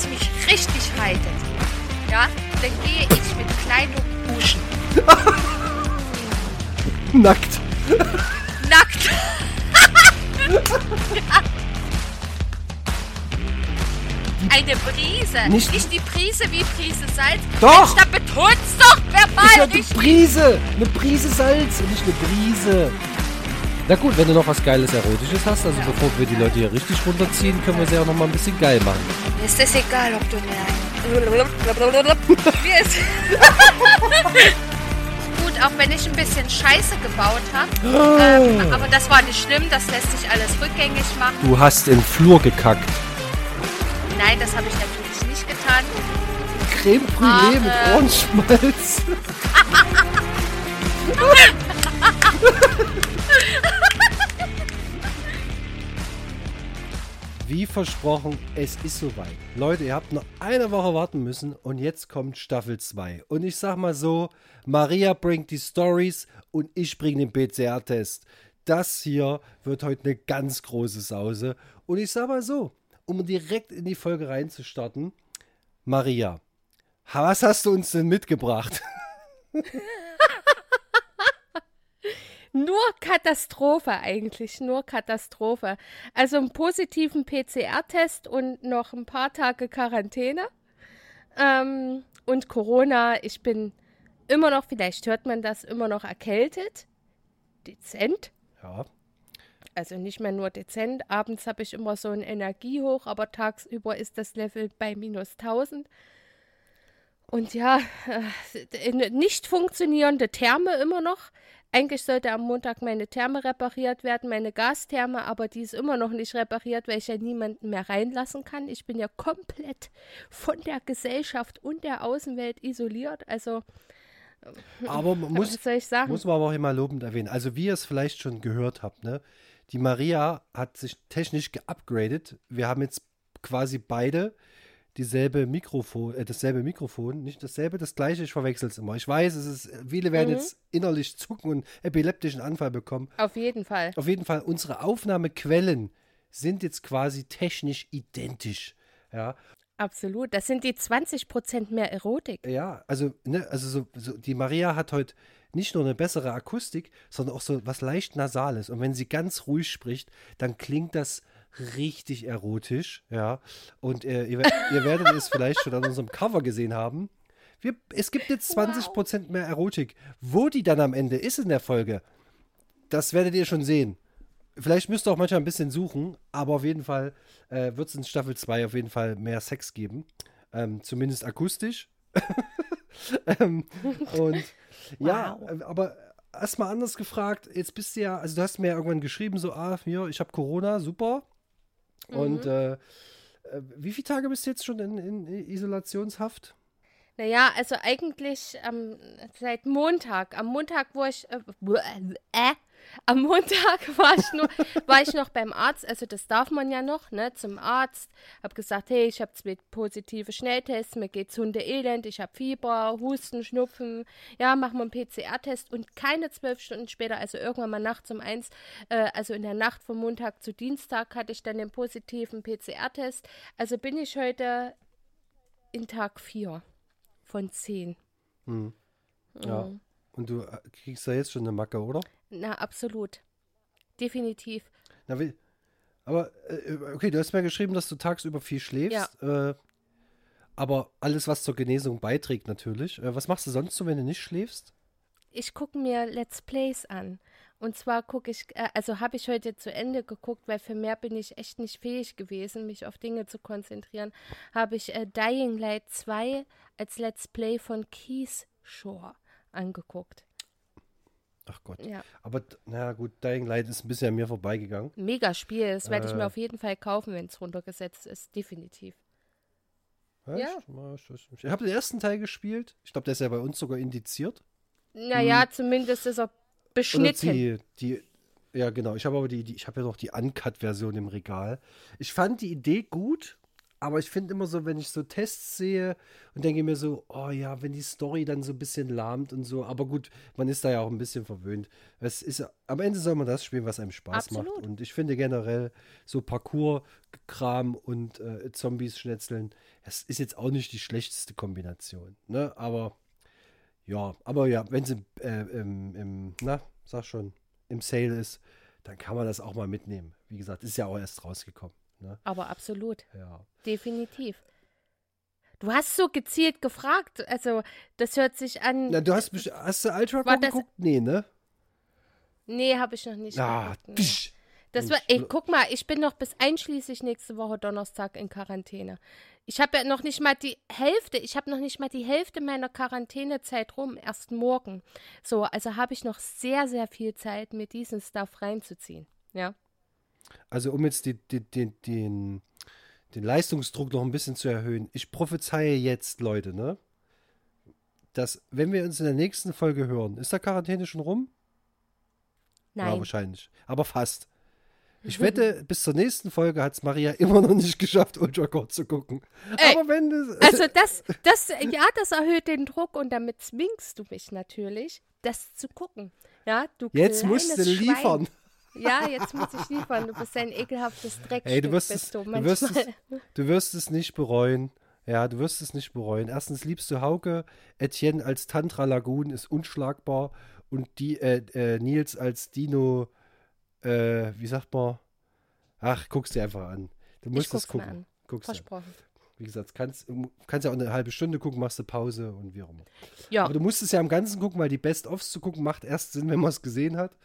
es mich richtig reitet, ja, dann gehe ich mit Kleidung duschen. Nackt. Nackt. Eine Prise. Nicht- Nicht, die Prise wie Prise Salz. Doch. Mensch, da betonst doch Ich verbal hatte richtig. Prise. Eine Prise Salz und nicht eine Brise. Na gut, wenn du noch was Geiles Erotisches hast, also bevor wir die Leute hier richtig runterziehen, können wir sie auch noch mal ein bisschen geil machen. Mir ist es egal, ob du mir Mir ist Gut, auch wenn ich ein bisschen Scheiße gebaut habe. Ähm, aber das war nicht schlimm, das lässt sich alles rückgängig machen. Du hast im Flur gekackt. Nein, das habe ich natürlich nicht getan. Creme Brûlée mit Ah, äh. Ohrenschmalz. Wie versprochen, es ist soweit. Leute, ihr habt noch eine Woche warten müssen und jetzt kommt Staffel 2. Und ich sag mal so, Maria bringt die Stories und ich bringe den PCR-Test. Das hier wird heute eine ganz große Sause. Und ich sag mal so, um direkt in die Folge reinzustarten, Maria, was hast du uns denn mitgebracht? Nur Katastrophe eigentlich, nur Katastrophe. Also einen positiven PCR-Test und noch ein paar Tage Quarantäne. Ähm, und Corona, ich bin immer noch, vielleicht hört man das, immer noch erkältet. Dezent. Ja, Also nicht mehr nur dezent. Abends habe ich immer so ein Energiehoch, aber tagsüber ist das Level bei minus 1000. Und ja, äh, nicht funktionierende Therme immer noch. Eigentlich sollte am Montag meine Therme repariert werden, meine Gastherme, aber die ist immer noch nicht repariert, weil ich ja niemanden mehr reinlassen kann. Ich bin ja komplett von der Gesellschaft und der Außenwelt isoliert. Also, aber man muss, was soll ich sagen? Muss man aber auch immer lobend erwähnen. Also, wie ihr es vielleicht schon gehört habt, ne? Die Maria hat sich technisch geupgradet. Wir haben jetzt quasi beide dieselbe Mikrofon, äh, dasselbe Mikrofon, nicht dasselbe, das gleiche, ich verwechsel es immer. Ich weiß, es ist, viele werden Mhm. jetzt innerlich zucken und epileptischen Anfall bekommen. Auf jeden Fall. Auf jeden Fall, unsere Aufnahmequellen sind jetzt quasi technisch identisch. Ja, Absolut. Das sind die 20% mehr Erotik. Ja, also, ne, also so, so, die Maria hat heute nicht nur eine bessere Akustik, sondern auch so was leicht Nasales. Und wenn sie ganz ruhig spricht, dann klingt das richtig erotisch, ja. Und äh, ihr, ihr werdet es vielleicht schon an unserem Cover gesehen haben. Wir, es gibt jetzt 20% mehr Erotik. Wo die dann am Ende ist in der Folge, das werdet ihr schon sehen. Vielleicht müsst ihr auch manchmal ein bisschen suchen, aber auf jeden Fall äh, wird es in Staffel 2 auf jeden Fall mehr Sex geben. Ähm, zumindest akustisch. ähm, und ja, Wow. äh, aber erstmal anders gefragt, jetzt bist du ja, also du hast mir ja irgendwann geschrieben, so, ah, hier, ich habe Corona, super. Und äh, äh, wie viele Tage bist du jetzt schon in, in Isolationshaft? Naja, also eigentlich ähm, seit Montag. Am Montag, wo ich. Äh, äh, am Montag war ich, nur, war ich noch beim Arzt. Also, das darf man ja noch, ne? Zum Arzt. Hab gesagt, hey, ich habe zwei positive Schnelltests. Mir geht's hundeelend. Ich habe Fieber, Husten, Schnupfen. Ja, machen wir einen PCR-Test. Und keine zwölf Stunden später, also irgendwann mal nachts um eins, äh, also in der Nacht von Montag zu Dienstag, hatte ich dann den positiven PCR-Test. Also bin ich heute in Tag 4 von 10. Ja. Und du äh, kriegst ja jetzt schon eine Macke, oder? Na, absolut. Definitiv. Na, wie, aber, äh, okay, du hast mir geschrieben, dass du tagsüber viel schläfst. Äh, aber alles, was zur Genesung beiträgt, natürlich. Äh, was machst du sonst so, wenn du nicht schläfst? Ich gucke mir Let's Plays an. Und zwar gucke ich, also habe ich heute zu Ende geguckt, weil für mehr bin ich echt nicht fähig gewesen, mich auf Dinge zu konzentrieren. Habe ich äh, Dying Light 2 als Let's Play von Keys Shore angeguckt. Ach Gott. Ja. Aber, na gut, Dying Light ist ein bisschen an mir vorbeigegangen. Mega Spiel, das werde ich mir Äh. auf jeden Fall kaufen, wenn es runtergesetzt ist. Definitiv. Ja. Ich, ich, habe den ersten Teil gespielt. Ich glaube, der ist ja bei uns sogar indiziert. Naja, zumindest ist er beschnitten. die, die, ja, genau. Ich habe aber die, die ich habe ja noch die Uncut-Version im Regal. Ich fand die Idee gut, Aber ich finde immer so, wenn ich so Tests sehe und denke mir so, oh ja, wenn die Story dann so ein bisschen lahmt und so. Aber gut, man ist da ja auch ein bisschen verwöhnt. Es ist, am Ende soll man das spielen, was einem Spaß Absolut. macht. Und ich finde generell so Parcours-Kram und äh, Zombies schnetzeln, das ist jetzt auch nicht die schlechteste Kombination. Ne? Aber ja, aber ja, wenn sie äh, im, im, na, sag schon, im Sale ist, dann kann man das auch mal mitnehmen. Wie gesagt, ist ja auch erst rausgekommen. Ne? Aber absolut, Ja. definitiv. Du hast so gezielt gefragt, also das hört sich an. Na, du hast, best- hast du Ultra geguckt? Nee, ne? Nee, habe ich noch nicht. Ah, geguckt, tsch. Das war, ey, guck mal, ich bin noch bis einschließlich nächste Woche Donnerstag in Quarantäne. Ich habe ja noch nicht mal die Hälfte, ich habe noch nicht mal die Hälfte meiner Quarantänezeit rum, erst morgen. So, also habe ich noch sehr, sehr viel Zeit, mir diesen Stuff reinzuziehen. Ja. Also um jetzt die, die, die, den, den Leistungsdruck noch ein bisschen zu erhöhen. Ich prophezeie jetzt, Leute, ne? Dass, wenn wir uns in der nächsten Folge hören, ist der Quarantäne schon rum? Ja, Nein. wahrscheinlich. Aber fast. Ich wette, bis zur nächsten Folge hat es Maria immer noch nicht geschafft, Ultra Core zu gucken. Ey, Aber wenn das. Also das, das, ja, das erhöht den Druck und damit zwingst du mich natürlich, das zu gucken. Ja, du jetzt musst du liefern. Ja, jetzt muss ich liefern. Du bist ein ekelhaftes Dreckstück. Ey, du wirst, es, du du, wirst es, du wirst es nicht bereuen. Ja, du wirst es nicht bereuen. Erstens liebst du Hauke. Etienne als Tantra Lagoon ist unschlagbar. Und die, äh, äh, Nils als Dino, äh, wie sagt man? Ach, guck's dir einfach an. Du musst es guck's mir gucken. an. Guck's dir an. Versprochen. Wie gesagt, kannst, kannst ja auch eine halbe Stunde gucken, machst du Pause und wie auch immer. Ja, Aber du musst es ja am Ganzen gucken, weil die Best-ofs zu gucken macht erst Sinn, wenn man es gesehen hat.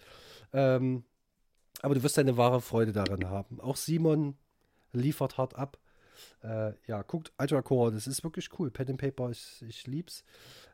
Ähm, aber du wirst deine wahre Freude daran haben. Auch Simon liefert hart ab. Äh, ja, guckt Ultra Core, das ist wirklich cool. Pen and Paper, ich, ich lieb's.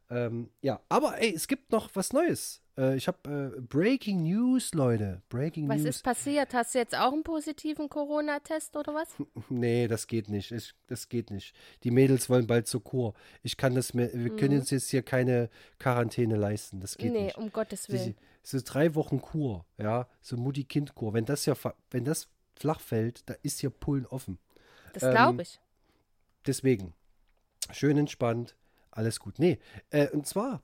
Ähm, ja, aber ey, es gibt noch was Neues. Äh, ich habe äh, Breaking News, Leute. Breaking was News. ist passiert? Hast du jetzt auch einen positiven Corona-Test oder was? Nee, das geht nicht. Ich, das geht nicht. Die Mädels wollen bald zur Kur. Ich kann das mir, wir können uns jetzt hier keine Quarantäne leisten. Das geht Mhm. nee, nicht. um Gottes Willen. So drei Wochen Kur, ja, so Mutti-Kind-Kur. Wenn das ja, wenn das flach fällt, da ist hier Pullen offen. Das ähm, glaube ich. Deswegen, schön entspannt, alles gut. Nee, äh, und zwar,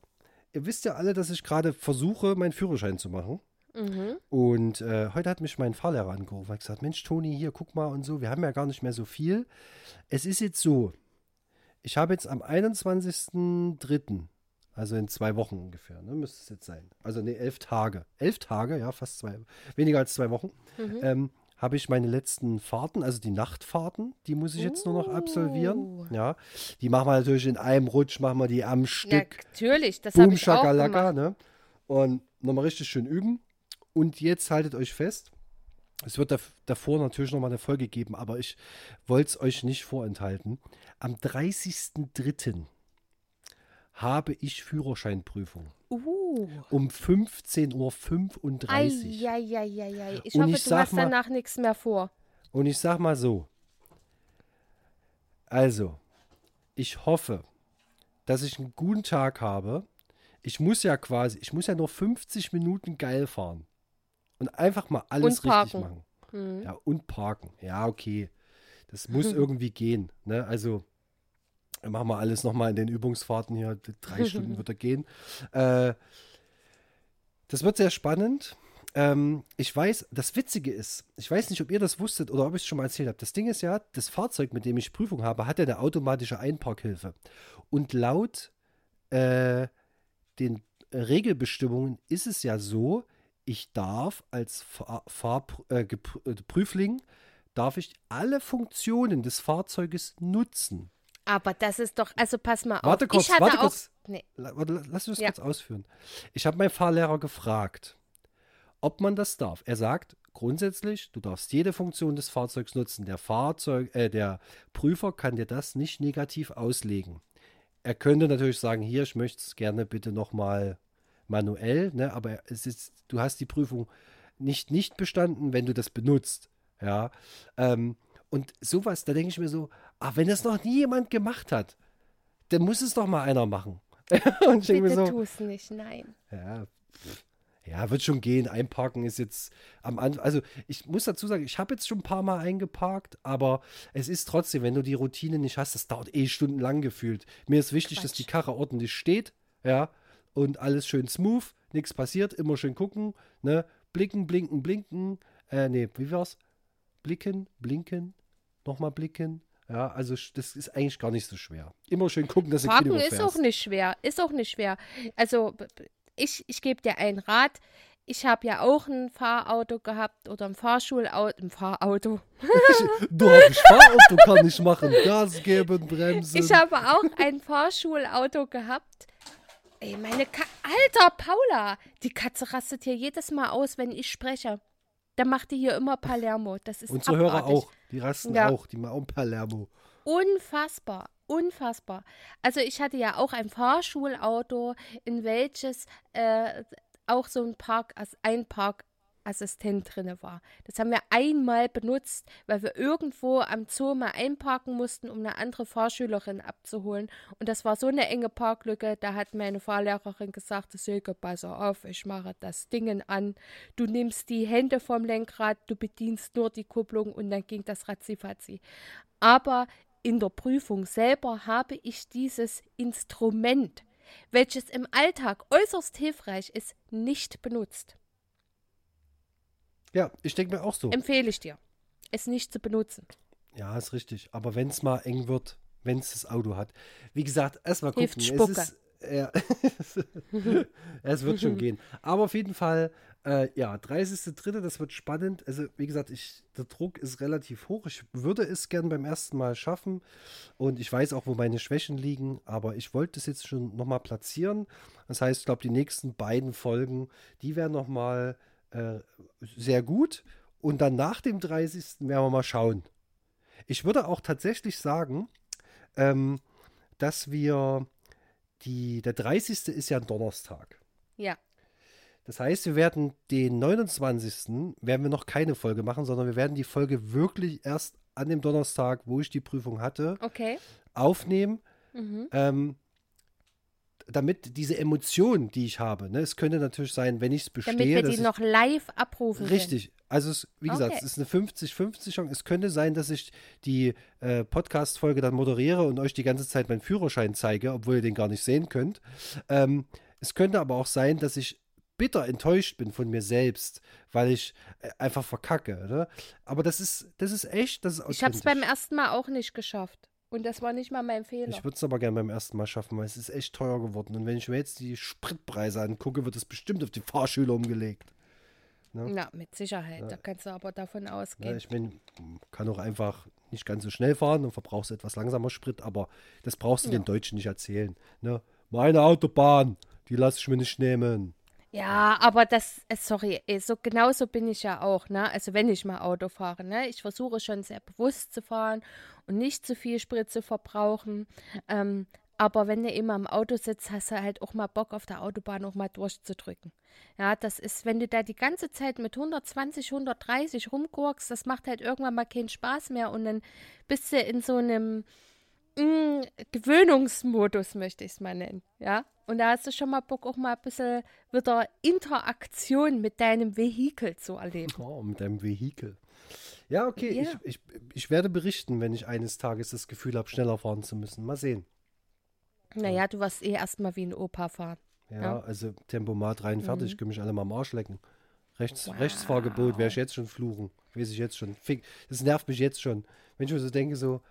ihr wisst ja alle, dass ich gerade versuche, meinen Führerschein zu machen. Mhm. Und äh, heute hat mich mein Fahrlehrer angerufen und gesagt, Mensch, Toni, hier, guck mal und so, wir haben ja gar nicht mehr so viel. Es ist jetzt so, ich habe jetzt am 21.03., also in zwei Wochen ungefähr, ne, müsste es jetzt sein. Also ne, elf Tage. Elf Tage, ja, fast zwei, weniger als zwei Wochen, Mhm. ähm, habe ich meine letzten Fahrten, also die Nachtfahrten, die muss ich jetzt nur noch absolvieren. Oh. Ja, die machen wir natürlich in einem Rutsch, machen wir die am Stück. Natürlich, das habe ich auch gemacht. ne? Und nochmal richtig schön üben. Und jetzt haltet euch fest. Es wird dav- davor natürlich nochmal eine Folge geben, aber ich wollte es euch nicht vorenthalten. Am 30.03. habe ich Führerscheinprüfung. Uh. Um 15.35 Uhr. Eieieiei. Ich Und hoffe, ich du hast mal- danach nichts mehr vor. Und ich sag mal so. Also, ich hoffe, dass ich einen guten Tag habe. Ich muss ja quasi, ich muss ja nur 50 Minuten geil fahren. Und einfach mal alles richtig machen. Hm. Ja, und parken. Ja, okay. Das muss irgendwie gehen. Ne? Also, machen wir alles nochmal in den Übungsfahrten hier. Drei Stunden wird er gehen. Äh, das wird sehr spannend. Ähm, ich weiß, das Witzige ist, ich weiß nicht, ob ihr das wusstet oder ob ich es schon mal erzählt habe. Das Ding ist ja, das Fahrzeug, mit dem ich Prüfung habe, hat ja eine automatische Einparkhilfe. Und laut äh, den Regelbestimmungen ist es ja so, ich darf als Fahr Fahr äh, äh, Prüfling, darf ich alle Funktionen des Fahrzeuges nutzen. Aber das ist doch, also pass mal auf. Warte kurz, ich hatte warte auch, kurz. Nee. Warte, la- lass mich das Ja. kurz ausführen. Ich habe meinen Fahrlehrer gefragt, ob man das darf. Er sagt, grundsätzlich, du darfst jede Funktion des Fahrzeugs nutzen. Der Fahrzeug, äh, der Prüfer kann dir das nicht negativ auslegen. Er könnte natürlich sagen, hier, ich möchte es gerne bitte nochmal manuell, ne? aber es ist, du hast die Prüfung nicht nicht bestanden, wenn du das benutzt. Ja. Ähm, und sowas, da denke ich mir so, ah, wenn das noch nie jemand gemacht hat, dann muss es doch mal einer machen. und ich Bitte so, tu es nicht, nein. ja, Ja, wird schon gehen. Einparken ist jetzt am Anfang. Also, ich muss dazu sagen, ich habe jetzt schon ein paar Mal eingeparkt, aber es ist trotzdem, wenn du die Routine nicht hast, das dauert eh stundenlang gefühlt. Mir ist wichtig, dass die Karre ordentlich steht, ja, und alles schön smooth, nichts passiert, immer schön gucken, ne, blicken, blinken, blinken, äh, nee, wie war's? Blicken, blinken, nochmal blicken, ja, also das ist eigentlich gar nicht so schwer. Immer schön gucken, dass du Parken ist auch nicht schwer. Ist auch nicht schwer. Also ich, ich gebe dir einen Rat. Ich habe ja auch ein Fahrauto gehabt oder ein Fahrschulauto. Ein Fahrauto. du hast Fahrauto kann ich machen. Gas geben, bremsen. Ich habe auch ein Fahrschulauto gehabt. Ey, meine Ka Alter, Paula! Die Katze rastet hier jedes Mal aus, wenn ich spreche. Da macht die hier immer Palermo. Das ist Unsere abartig. Hörer auch. Die rasten Ja. auch. Die machen Palermo. Unfassbar, unfassbar. Also ich hatte ja auch ein Fahrschulauto, in welches äh, auch so ein Park, ein Parkassistent drin war. Das haben wir einmal benutzt, weil wir irgendwo am Zoo mal einparken mussten, um eine andere Fahrschülerin abzuholen. Und das war so eine enge Parklücke, da hat meine Fahrlehrerin gesagt, Silke, pass auf, ich mache das Ding an. Du nimmst die Hände vom Lenkrad, du bedienst nur die Kupplung und dann ging das ratzifatzi. Aber in der Prüfung selber habe ich dieses Instrument, welches im Alltag äußerst hilfreich ist, nicht benutzt. Ja, ich denke mir auch so. Empfehle ich dir, es nicht zu benutzen. Ja, ist richtig. Aber wenn es mal eng wird, wenn es das Auto hat. Wie gesagt, erstmal gucken. Hilft Spucke. Es, ist, ja, es wird schon gehen. Aber auf jeden Fall, äh, ja, 30.03., das wird spannend. Also, wie gesagt, ich, der Druck ist relativ hoch. Ich würde es gern beim ersten Mal schaffen. Und ich weiß auch, wo meine Schwächen liegen. Aber ich wollte es jetzt schon nochmal platzieren. Das heißt, ich glaube, die nächsten beiden Folgen, die werden nochmal äh, sehr gut. Und dann nach dem 30. werden wir mal schauen. Ich würde auch tatsächlich sagen, ähm, dass wir die, der 30. ist ja ein Donnerstag. Ja, Das heißt, wir werden den 29. werden wir noch keine Folge machen, sondern wir werden die Folge wirklich erst an dem Donnerstag, wo ich die Prüfung hatte, okay. aufnehmen. Mhm. Ähm, damit diese Emotion, die ich habe, ne, es könnte natürlich sein, wenn ich es bestehe, Damit wir die ich, noch live abrufen Richtig. Also, es, wie gesagt, Okay. es ist eine 50-50 Chance. Es könnte sein, dass ich die äh, Podcast-Folge dann moderiere und euch die ganze Zeit meinen Führerschein zeige, obwohl ihr den gar nicht sehen könnt. Ähm, es könnte aber auch sein, dass ich bitter enttäuscht bin von mir selbst, weil ich äh, einfach verkacke. Ne? Aber das ist, das ist echt, das ist können. Ich habe es beim ersten Mal auch nicht geschafft. Und das war nicht mal mein Fehler. Ich würde es aber gerne beim ersten Mal schaffen, weil es ist echt teuer geworden. Und wenn ich mir jetzt die Spritpreise angucke, wird es bestimmt auf die Fahrschüler umgelegt. Na, mit Sicherheit. Da kannst du aber davon Ja, ausgehen. ich mein, kann auch einfach nicht ganz so schnell fahren und verbrauchst etwas langsamer Sprit, aber das brauchst du Ja. den Deutschen nicht erzählen. Ne? Meine Autobahn, die lasse ich mir nicht nehmen. Ja, aber das, äh, sorry, äh, so genauso bin ich ja auch, ne? Also wenn ich mal Auto fahre, ne? Ich versuche schon sehr bewusst zu fahren und nicht zu viel Sprit zu verbrauchen. Ähm, aber wenn du immer im Auto sitzt, hast du halt auch mal Bock auf der Autobahn auch mal durchzudrücken. Ja, das ist, wenn du da die ganze Zeit mit 120, 130 rumgurkst, das macht halt irgendwann mal keinen Spaß mehr und dann bist du in so einem mm, Gewöhnungsmodus, möchte ich es mal nennen. Ja, und da hast du schon mal Bock, auch mal ein bisschen wieder Interaktion mit deinem Vehikel zu erleben. Oh, mit deinem Vehikel. Ja, okay, Ja. Ich, ich, ich werde berichten, wenn ich eines Tages das Gefühl habe, schneller fahren zu müssen. Mal sehen. Naja, du wirst eh erstmal wie ein Opa fahren. Ja, Ja. also Tempomat rein, fertig, Mhm. können mich alle mal am Arsch lecken. Rechts, Wow. Rechtsfahrgebot, werde ich jetzt schon fluchen. Weiß ich jetzt schon. Fick, Das nervt mich jetzt schon. Wenn ich mir so denke, so,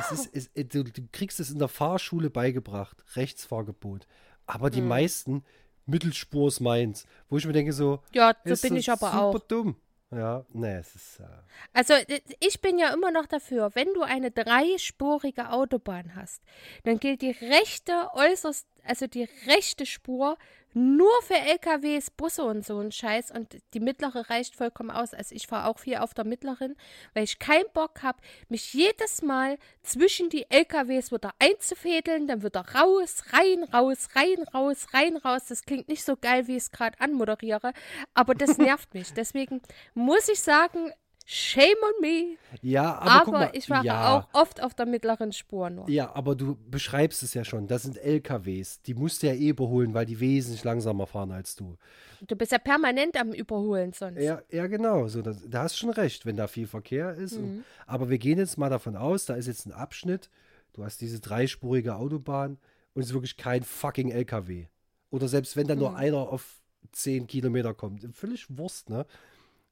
es ist, es, äh, du, du kriegst es in der Fahrschule beigebracht, Rechtsfahrgebot. Aber die meisten Mittelspur ist meins. Wo ich mir denke, so, Ja, so bin ich aber super auch. dumm. Ja, ne, es ist. Äh, Also ich bin ja immer noch dafür, wenn du eine dreispurige Autobahn hast, dann gilt die rechte äußerst, also die rechte Spur nur für LKWs, Busse und so ein Scheiß und die mittlere reicht vollkommen aus. Also ich fahre auch viel auf der mittleren, weil ich keinen Bock habe, mich jedes Mal zwischen die LKWs wieder einzufädeln, dann wieder raus, rein, raus, rein, raus, rein, raus. Das klingt nicht so geil, wie ich es gerade anmoderiere, aber das nervt mich. Deswegen muss ich sagen, Shame on me. Ja, aber, Aber, mal, ich fahre ja, auch oft auf der mittleren Spur nur. Ja, aber du beschreibst es ja schon. Das sind LKWs. Die musst du ja eh überholen, weil die wesentlich langsamer fahren als du. Du bist ja permanent am Überholen sonst. Ja, ja genau. So, das, da hast du schon recht, wenn da viel Verkehr ist. Mhm. Und, aber wir gehen jetzt mal davon aus, da ist jetzt ein Abschnitt. Du hast diese dreispurige Autobahn und es ist wirklich kein fucking LKW. Oder selbst wenn da nur Mhm. einer auf 10 Kilometer kommt. Völlig Wurst, ne?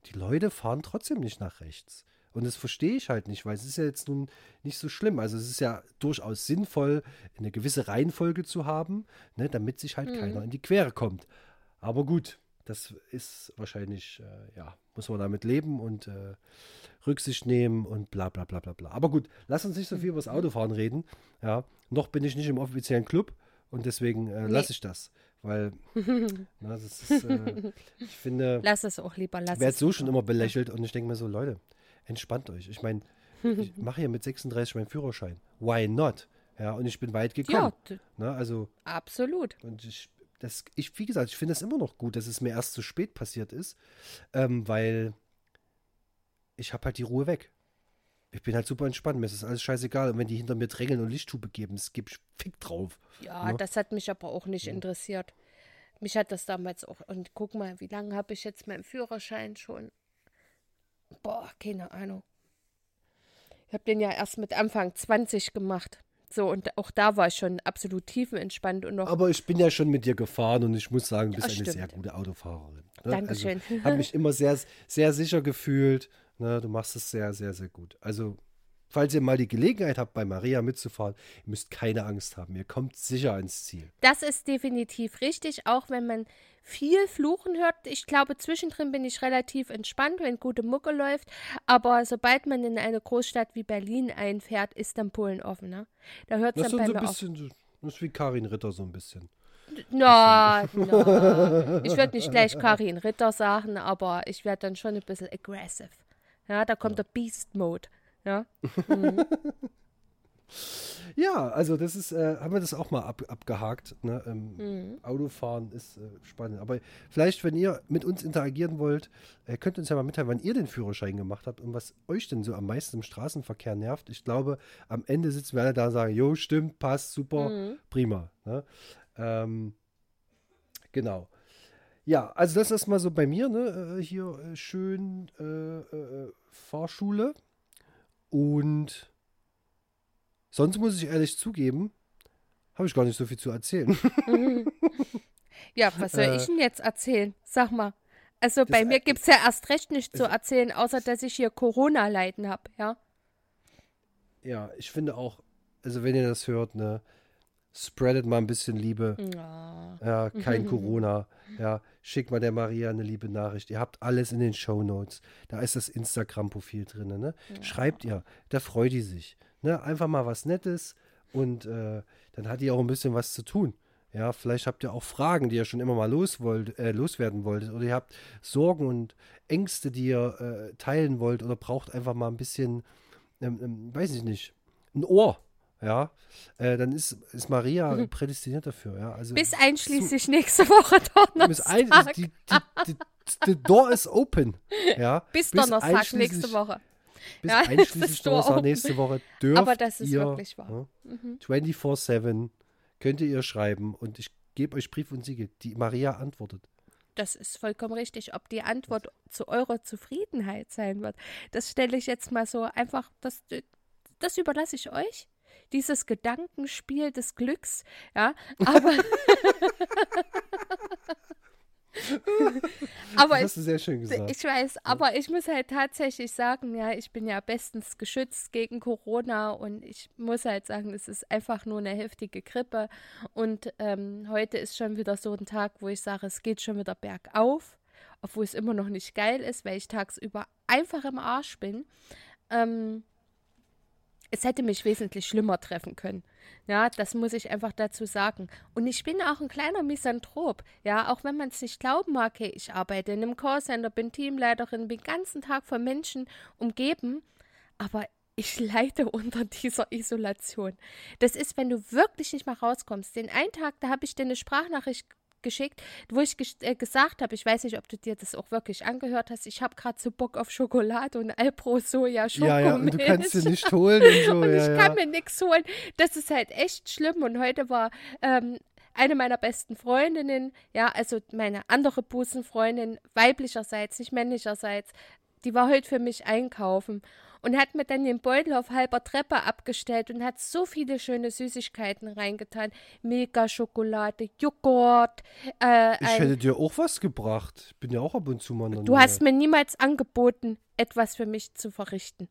Die Leute fahren trotzdem nicht nach rechts. Und das verstehe ich halt nicht, weil es ist ja jetzt nun nicht so schlimm. Also es ist ja durchaus sinnvoll, eine gewisse Reihenfolge zu haben, ne, damit sich halt keiner in die Quere kommt. Aber gut, das ist wahrscheinlich, äh, ja, muss man damit leben und äh, Rücksicht nehmen und bla bla bla bla bla. Aber gut, lass uns nicht so viel über das Autofahren reden. Ja, noch bin ich nicht im offiziellen Club und deswegen äh, lasse ich das. Weil, na, das ist, äh, ich finde, Lass es auch lieber, lass werde es. so schon immer belächelt und ich denke mir so, Leute, entspannt euch. Ich meine, ich mache hier mit 36 meinen Führerschein. Why not? Ja, und ich bin weit Ja, gekommen. d- Ne, also, absolut. und ich, das, ich, wie gesagt, ich finde es immer noch gut, dass es mir erst zu spät passiert ist, ähm, weil ich habe halt die Ruhe weg. Ich bin halt super entspannt, mir ist das alles scheißegal. Und wenn die hinter mir drängeln und Lichttube geben, es gibt Fick drauf. Ja, Ne? das hat mich aber auch nicht interessiert. Mich hat das damals auch. Und guck mal, wie lange habe ich jetzt meinen Führerschein schon? Boah, keine Ahnung. Ich habe den ja erst mit Anfang 20 gemacht. So, und auch da war ich schon absolut tiefenentspannt und noch. Aber ich bin ja schon mit dir gefahren und ich muss sagen, du bist Ja, eine sehr gute Autofahrerin. Ne? Dankeschön. Also, habe mich immer sehr, sehr sicher gefühlt. Ne? Du machst es sehr, sehr, sehr gut. Also, falls ihr mal die Gelegenheit habt, bei Maria mitzufahren, ihr müsst keine Angst haben. Ihr kommt sicher ins Ziel. Das ist definitiv richtig, auch wenn man viel Fluchen hört. Ich glaube, zwischendrin bin ich relativ entspannt, wenn gute Mucke läuft. Aber sobald man in eine Großstadt wie Berlin einfährt, ist dann Polen offen. Ne? Da hört es dann ist so bei ein auf. bisschen, so- das ist wie Karin Ritter so ein bisschen. Na, na. Ich würde nicht gleich Karin Ritter sagen, aber ich werde dann schon ein bisschen aggressive. Ja, da kommt der Beast Mode. Ja, Ja, also das ist, äh, haben wir das auch mal ab, abgehakt. Ne? Ähm, Mhm. Autofahren ist äh, spannend. Aber vielleicht, wenn ihr mit uns interagieren wollt, äh, könnt ihr uns ja mal mitteilen, wann ihr den Führerschein gemacht habt und was euch denn so am meisten im Straßenverkehr nervt. Ich glaube, am Ende sitzen wir alle da und sagen, jo, stimmt, passt, super, Mhm. prima. Ne? Ähm, genau. Ja, also das ist mal so bei mir, ne? Äh, hier äh, schön äh, Fahrschule. Und sonst muss ich ehrlich zugeben, habe ich gar nicht so viel zu erzählen. ja was soll Äh, ich denn jetzt erzählen? Sag mal. Also bei mir gibt es ja erst recht nichts zu erzählen, außer dass ich hier Corona-Leiden habe, ja. ja, ich finde auch, also wenn ihr das hört, ne, spreadet mal ein bisschen Liebe. Ja. Ja, kein Corona. Ja, schickt mal der Maria eine liebe Nachricht. Ihr habt alles in den Show Notes. Da ist das Instagram-Profil drin. Ne? Schreibt ihr, da freut die sich. Ne? Einfach mal was Nettes und äh, dann hat die auch ein bisschen was zu tun. Ja, vielleicht habt ihr auch Fragen, die ihr schon immer mal los wollt, äh, loswerden wolltet. Oder ihr habt Sorgen und Ängste, die ihr äh, teilen wollt. Oder braucht einfach mal ein bisschen, ähm, ähm, weiß ich nicht, ein Ohr. Ja, äh, dann ist, ist Maria prädestiniert dafür. Ja, also Bis einschließlich nächste Woche bis ein, Donnerstag. die, die, die, the door is open. Ja, Bis Donnerstag einschließlich- nächste Woche. Bis Ja, einschließlich Donnerstag open. nächste Woche dürft Aber das ist ihr, wirklich wahr. Mhm. Ja, 24-7 könnt ihr ihr schreiben und ich gebe euch Brief und Siegel. Die Maria antwortet. Das ist vollkommen richtig. Ob die Antwort zu eurer Zufriedenheit sein wird, das stelle ich jetzt mal so einfach, das, das überlasse ich euch. Dieses Gedankenspiel des Glücks, ja, aber. aber Das ich, hast du sehr schön gesagt. ich weiß, aber ich muss halt tatsächlich sagen, ja, ich bin ja bestens geschützt gegen Corona und ich muss halt sagen, es ist einfach nur eine heftige Grippe. Und ähm, heute ist schon wieder so ein Tag, wo ich sage, es geht schon wieder bergauf, obwohl es immer noch nicht geil ist, weil ich tagsüber einfach im Arsch bin. Ähm, es hätte mich wesentlich schlimmer treffen können. Ja, das muss ich einfach dazu sagen. Und ich bin auch ein kleiner Misanthrop. Ja, auch wenn man es nicht glauben mag, hey, ich arbeite in einem Callcenter, bin Teamleiterin, bin den ganzen Tag von Menschen umgeben. Aber ich leide unter dieser Isolation. Das ist, wenn du wirklich nicht mal rauskommst. Den einen Tag, da habe ich dir eine Sprachnachricht geschickt, wo ich ges äh, gesagt habe, ich weiß nicht, ob du dir das auch wirklich angehört hast, ich habe gerade so Bock auf Schokolade und Alpro Soja Schokomilch. Ja, ja, und du kannst sie nicht holen und so. und ich ja. kann mir nichts holen. Das ist halt echt schlimm. Und heute war ähm, eine meiner besten Freundinnen, ja, also meine andere Busenfreundin, weiblicherseits, nicht männlicherseits, die war heute für mich einkaufen und hat mir dann den Beutel auf halber Treppe abgestellt und hat so viele schöne Süßigkeiten reingetan. Milka-Schokolade, Joghurt. Äh, Ich hätte dir auch was gebracht. Ich bin ja auch ab und zu mal in der du Nähe. hast mir niemals angeboten, etwas für mich zu verrichten.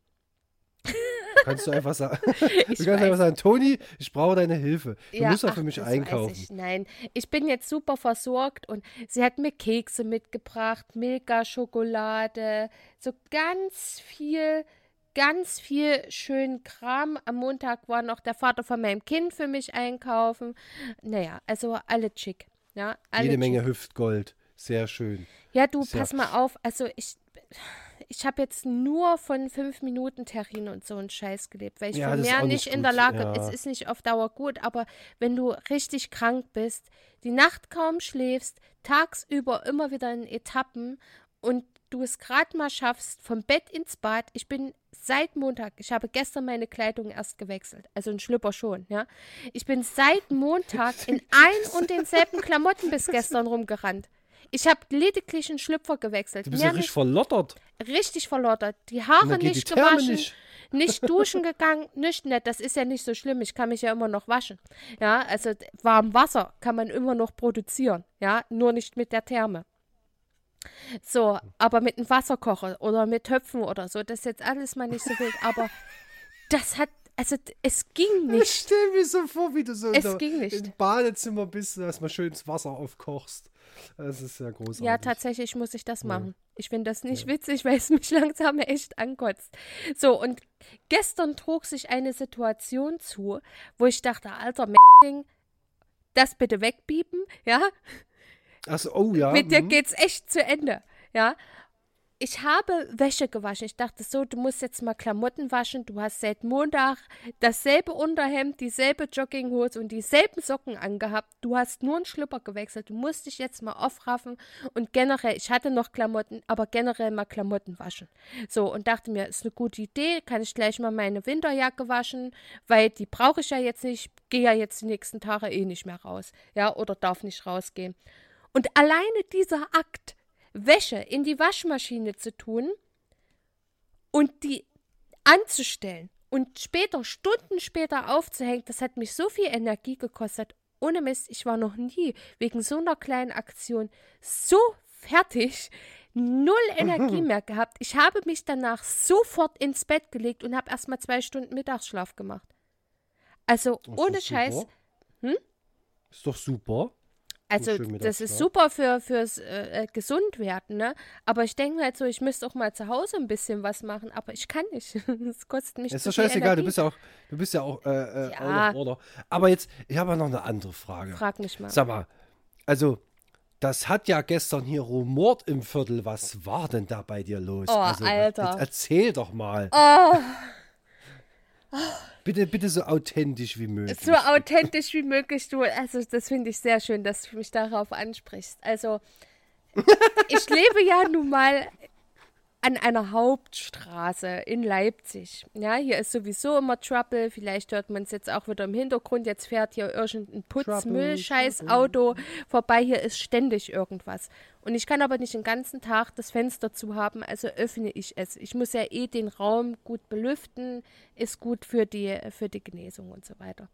Kannst du einfach sagen, Ich du kannst einfach sagen, Toni, ich brauche deine Hilfe. Du Ja, musst ach, für mich einkaufen. Ich. Nein, ich bin jetzt super versorgt und sie hat mir Kekse mitgebracht, Milka-Schokolade, so ganz viel, ganz viel schönen Kram. Am Montag war noch der Vater von meinem Kind für mich einkaufen. Naja, also alle chic. Ja, alle Jede chic. Menge Hüftgold. Sehr schön. Ja, du, ja- pass mal auf. Also ich, ich habe jetzt nur von fünf Minuten Terrin und so einen Scheiß gelebt, weil ich Ja, ist mehr nicht nicht in der Lage, ja. es ist nicht auf Dauer gut, aber wenn du richtig krank bist, die Nacht kaum schläfst, tagsüber immer wieder in Etappen und du es gerade mal schaffst, vom Bett ins Bad. Ich bin seit Montag, ich habe gestern meine Kleidung erst gewechselt, also ein Schlüpper schon, ja. Ich bin seit Montag in ein und denselben Klamotten bis gestern rumgerannt. Ich habe lediglich einen Schlüpfer gewechselt. Du bist ja richtig verlottert. richtig verlottert. Die Haare nicht die gewaschen, nicht. nicht. duschen gegangen, nicht nett. Das ist ja nicht so schlimm. Ich kann mich ja immer noch waschen. Ja, also warm Wasser kann man immer noch produzieren. Ja, nur nicht mit der Therme. So, aber mit einem Wasserkocher oder mit Töpfen oder so, das ist jetzt alles mal nicht so wild. Aber das hat, also es ging Ich nicht. stell mir so vor, wie du so Es ging nicht. im Badezimmer bist und erstmal schön das Wasser aufkochst. Das ist ja großartig. Ja, tatsächlich muss ich das machen. Ich finde das nicht witzig, weil es mich langsam echt ankotzt. So, und gestern trug sich eine Situation zu, wo ich dachte, alter M***ing, das bitte wegbiepen, ja? Achso, oh ja. Mit dir mhm. geht's echt zu Ende, ja? Ich habe Wäsche gewaschen. Ich dachte so, du musst jetzt mal Klamotten waschen. Du hast seit Montag dasselbe Unterhemd, dieselbe Jogginghose und dieselben Socken angehabt. Du hast nur einen Schlüpper gewechselt. Du musst dich jetzt mal aufraffen und generell, ich hatte noch Klamotten, aber generell mal Klamotten waschen. So, und dachte mir, ist eine gute Idee, kann ich gleich mal meine Winterjacke waschen, weil die brauche ich ja jetzt nicht, gehe ja jetzt die nächsten Tage eh nicht mehr raus. Ja, oder darf nicht rausgehen. Und alleine dieser Akt, Wäsche in die Waschmaschine zu tun und die anzustellen und später, Stunden später aufzuhängen, das hat mich so viel Energie gekostet. Ohne Mist, ich war noch nie wegen so einer kleinen Aktion so fertig, null Energie mehr gehabt. Ich habe mich danach sofort ins Bett gelegt und habe erstmal zwei Stunden Mittagsschlaf gemacht. Also ohne Scheiß. Hm? Ist doch super. Also das ist super für fürs äh, äh, Gesundwerden, ne? Aber ich denke halt so, ich müsste auch mal zu Hause ein bisschen was machen, aber ich kann nicht. Das kostet mich Ist zu doch scheißegal, du Energie. bist ja auch, du bist ja auch äh, äh, Ja. out. Aber jetzt, ich habe noch eine andere Frage. Frag mich mal. Sag mal, also, das hat ja gestern hier rumort im Viertel. Was war denn da bei dir los? Oh, also, Alter. Erzähl doch mal. Oh, Bitte, bitte so authentisch wie möglich. so authentisch wie möglich, du. Also das finde ich sehr schön, dass du mich darauf ansprichst. Also ich lebe ja nun mal an einer Hauptstraße in Leipzig. Ja, hier ist sowieso immer Trouble. Vielleicht hört man es jetzt auch wieder im Hintergrund. Jetzt fährt hier irgendein Putzmüll-Scheiß-Auto vorbei. Hier ist ständig irgendwas. Und ich kann aber nicht den ganzen Tag das Fenster zu haben, also öffne ich es. Ich muss ja eh den Raum gut belüften, ist gut für die, für die Genesung und so weiter.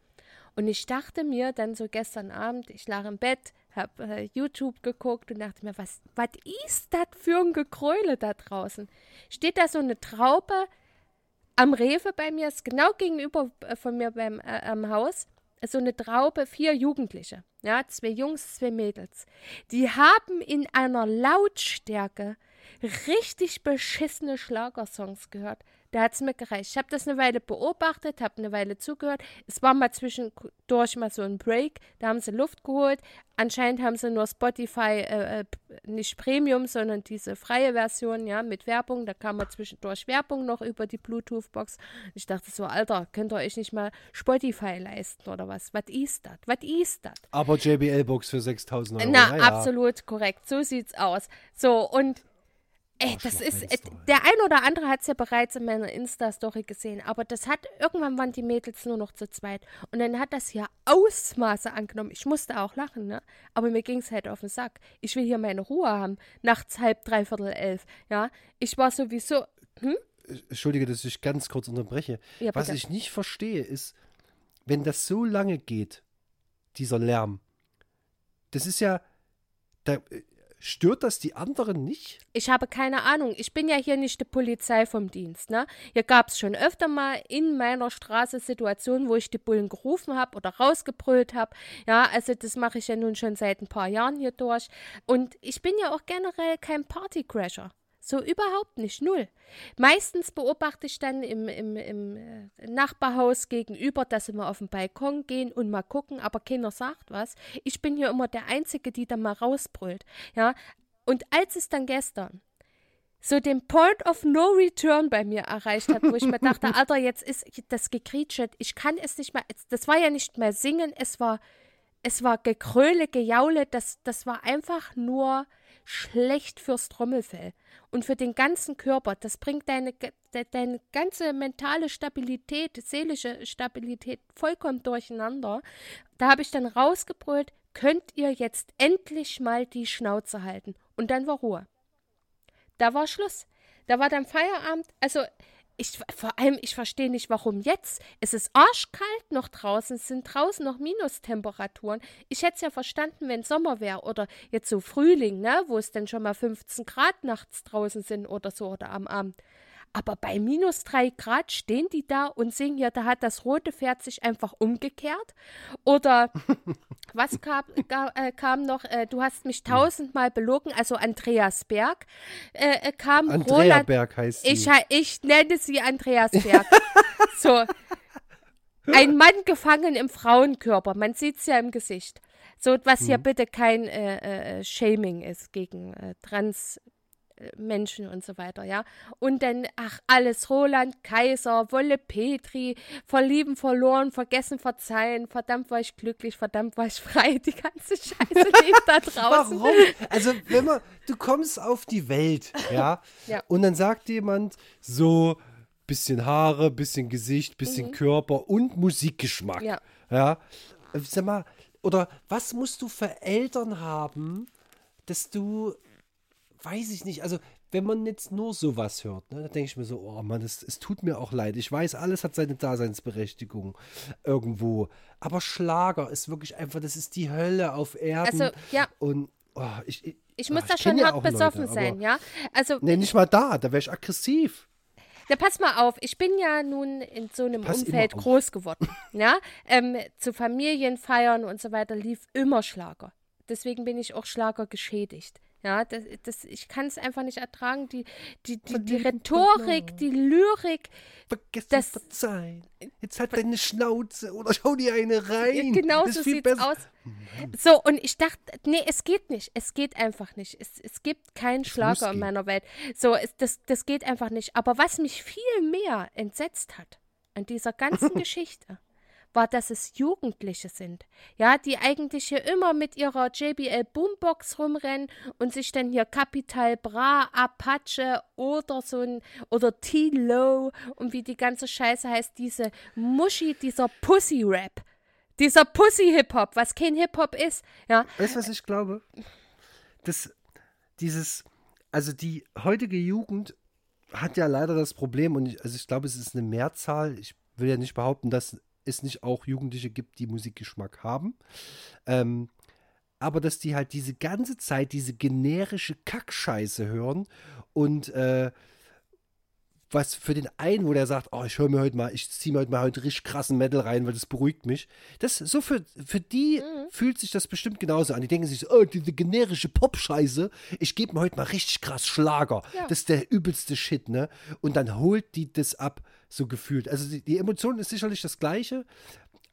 Und ich dachte mir dann so gestern Abend, ich lag im Bett, hab äh, YouTube geguckt und dachte mir, was, was ist das für ein Gekräule da draußen? Steht da so eine Traube am Rewe bei mir, ist genau gegenüber äh, von mir beim äh, am Haus, so eine Traube, vier Jugendliche, ja, zwei Jungs, zwei Mädels. Die haben in einer Lautstärke richtig beschissene Schlagersongs gehört. Da hat es mir gereicht. Ich habe das eine Weile beobachtet, habe eine Weile zugehört. Es war mal zwischendurch mal so ein Break, da haben sie Luft geholt. Anscheinend haben sie nur Spotify, äh, äh nicht Premium, sondern diese freie Version, ja, mit Werbung. Da kam mal zwischendurch Werbung noch über die Bluetooth-Box. Ich dachte so, Alter, könnt ihr euch nicht mal Spotify leisten oder was? Was ist das? Was ist das? Aber JBL-Box für 6000 Euro. Na, ja. absolut korrekt. So sieht's aus. So, und Ey, das ist, äh, der ein oder andere hat es ja bereits in meiner Insta-Story gesehen, aber das hat, irgendwann waren die Mädels nur noch zu zweit. Und dann hat das hier Ausmaße angenommen. Ich musste auch lachen, ne? Aber mir ging es halt auf den Sack. Ich will hier meine Ruhe haben, nachts halb, dreiviertel elf, ja? Ich war sowieso, hm? Entschuldige, dass ich ganz kurz unterbreche. Ja, Was ich nicht verstehe, ist, wenn das so lange geht, dieser Lärm, das ist ja, da, Stört das die anderen nicht? Ich habe keine Ahnung. Ich bin ja hier nicht die Polizei vom Dienst. Ne? Hier gab es schon öfter mal in meiner Straße Situationen, wo ich die Bullen gerufen habe oder rausgebrüllt habe. Ja, also das mache ich ja nun schon seit ein paar Jahren hier durch. Und ich bin ja auch generell kein Partycrasher. So überhaupt nicht, null. Meistens beobachte ich dann im, im, im äh, Nachbarhaus gegenüber, dass mal auf den Balkon gehen und mal gucken, aber keiner sagt was. Ich bin hier immer der Einzige, die da mal rausbrüllt. Ja, und als es dann gestern so den Point of No Return bei mir erreicht hat, wo ich mir dachte, Alter, jetzt ist das gekrietschet, ich kann es nicht mehr, das war ja nicht mehr singen, es war, es war Gekröle, Gejaule, das, das war einfach nur schlecht fürs Trommelfell und für den ganzen Körper. Das bringt deine, deine ganze mentale Stabilität, seelische Stabilität vollkommen durcheinander. Da habe ich dann rausgebrüllt, könnt ihr jetzt endlich mal die Schnauze halten. Und dann war Ruhe. Da war Schluss. Da war dann Feierabend. Also ich, vor allem, ich verstehe nicht, warum jetzt. Es ist arschkalt noch draußen, es sind draußen noch Minustemperaturen. Ich hätte es ja verstanden, wenn Sommer wäre oder jetzt so Frühling, ne, wo es dann schon mal 15 Grad nachts draußen sind oder so oder am Abend. Aber bei minus drei Grad stehen die da und singen ja, da hat das rote Pferd sich einfach umgekehrt. Oder was kam, äh, kam noch? Äh, du hast mich tausendmal belogen, also Andreas Berg äh, äh kam. Andrea Roland, Berg heißt sie. Ich, ich nenne sie Andreas Berg. so. Ein Mann gefangen im Frauenkörper, man sieht es ja im Gesicht. So, was hier mhm. bitte kein äh, äh, Shaming ist gegen Trans Menschen und so weiter, ja. Und dann, ach, alles Roland Kaiser, Wolle Petri, verlieben, verloren, vergessen, verzeihen, verdammt war ich glücklich, verdammt war ich frei, die ganze Scheiße lief da draußen. Warum? Also, wenn man, du kommst auf die Welt, ja, ja. und dann sagt jemand so, bisschen Haare, bisschen Gesicht, bisschen mhm. Körper und Musikgeschmack, ja. ja. Sag mal, oder was musst du für Eltern haben, dass du weiß ich nicht. Also, wenn man jetzt nur sowas hört, ne, dann denke ich mir so, oh Mann, es, es tut mir auch leid. Ich weiß, alles hat seine Daseinsberechtigung irgendwo. Aber Schlager ist wirklich einfach, das ist die Hölle auf Erden. Also, ja. Und oh, ich, ich, ich muss oh, da schon hart besoffen Leute, sein, ja? Also, nee, nicht mal da, da wäre ich aggressiv. Ja, pass mal auf, ich bin ja nun in so einem pass Umfeld groß geworden. ja? Ähm, zu Familienfeiern und so weiter lief immer Schlager. Deswegen bin ich auch Schlager geschädigt. Ja, das, das, ich kann es einfach nicht ertragen. Die, die, die, die Rhetorik, die Lyrik. Vergiss das verzeihen. Jetzt halt deine Schnauze oder schau dir eine rein. Genau so sieht es aus. So, und ich dachte, nee, es geht nicht. Es geht einfach nicht. Es, es gibt keinen Schlager in meiner Welt. So, es, das, das geht einfach nicht. Aber was mich viel mehr entsetzt hat an dieser ganzen Geschichte, war, dass es Jugendliche sind, ja, die eigentlich hier immer mit ihrer JBL Boombox rumrennen und sich dann hier Capital Bra, Apache oder so ein oder T-Low und wie die ganze Scheiße heißt, diese Muschi, dieser Pussy-Rap. Dieser Pussy-Hip-Hop, was kein Hip-Hop ist, ja. Weißt du, was ich glaube? Das, dieses, also die heutige Jugend hat ja leider das Problem, und ich, also ich glaube, es ist eine Mehrzahl. Ich will ja nicht behaupten, dass es nicht auch Jugendliche gibt, die Musikgeschmack haben. Ähm, aber dass die halt diese ganze Zeit diese generische Kackscheiße hören und äh, was für den einen, wo der sagt, oh, ich höre mir heute mal, ich ziehe mir heute mal heute richtig krassen Metal rein, weil das beruhigt mich. Das so für, für die Mhm. fühlt sich das bestimmt genauso an. Die denken sich so, oh, diese generische Pop-Scheiße, ich gebe mir heute mal richtig krass Schlager. Ja. Das ist der übelste Shit, ne? Und dann holt die das ab, so gefühlt. Also die, die Emotion ist sicherlich das Gleiche,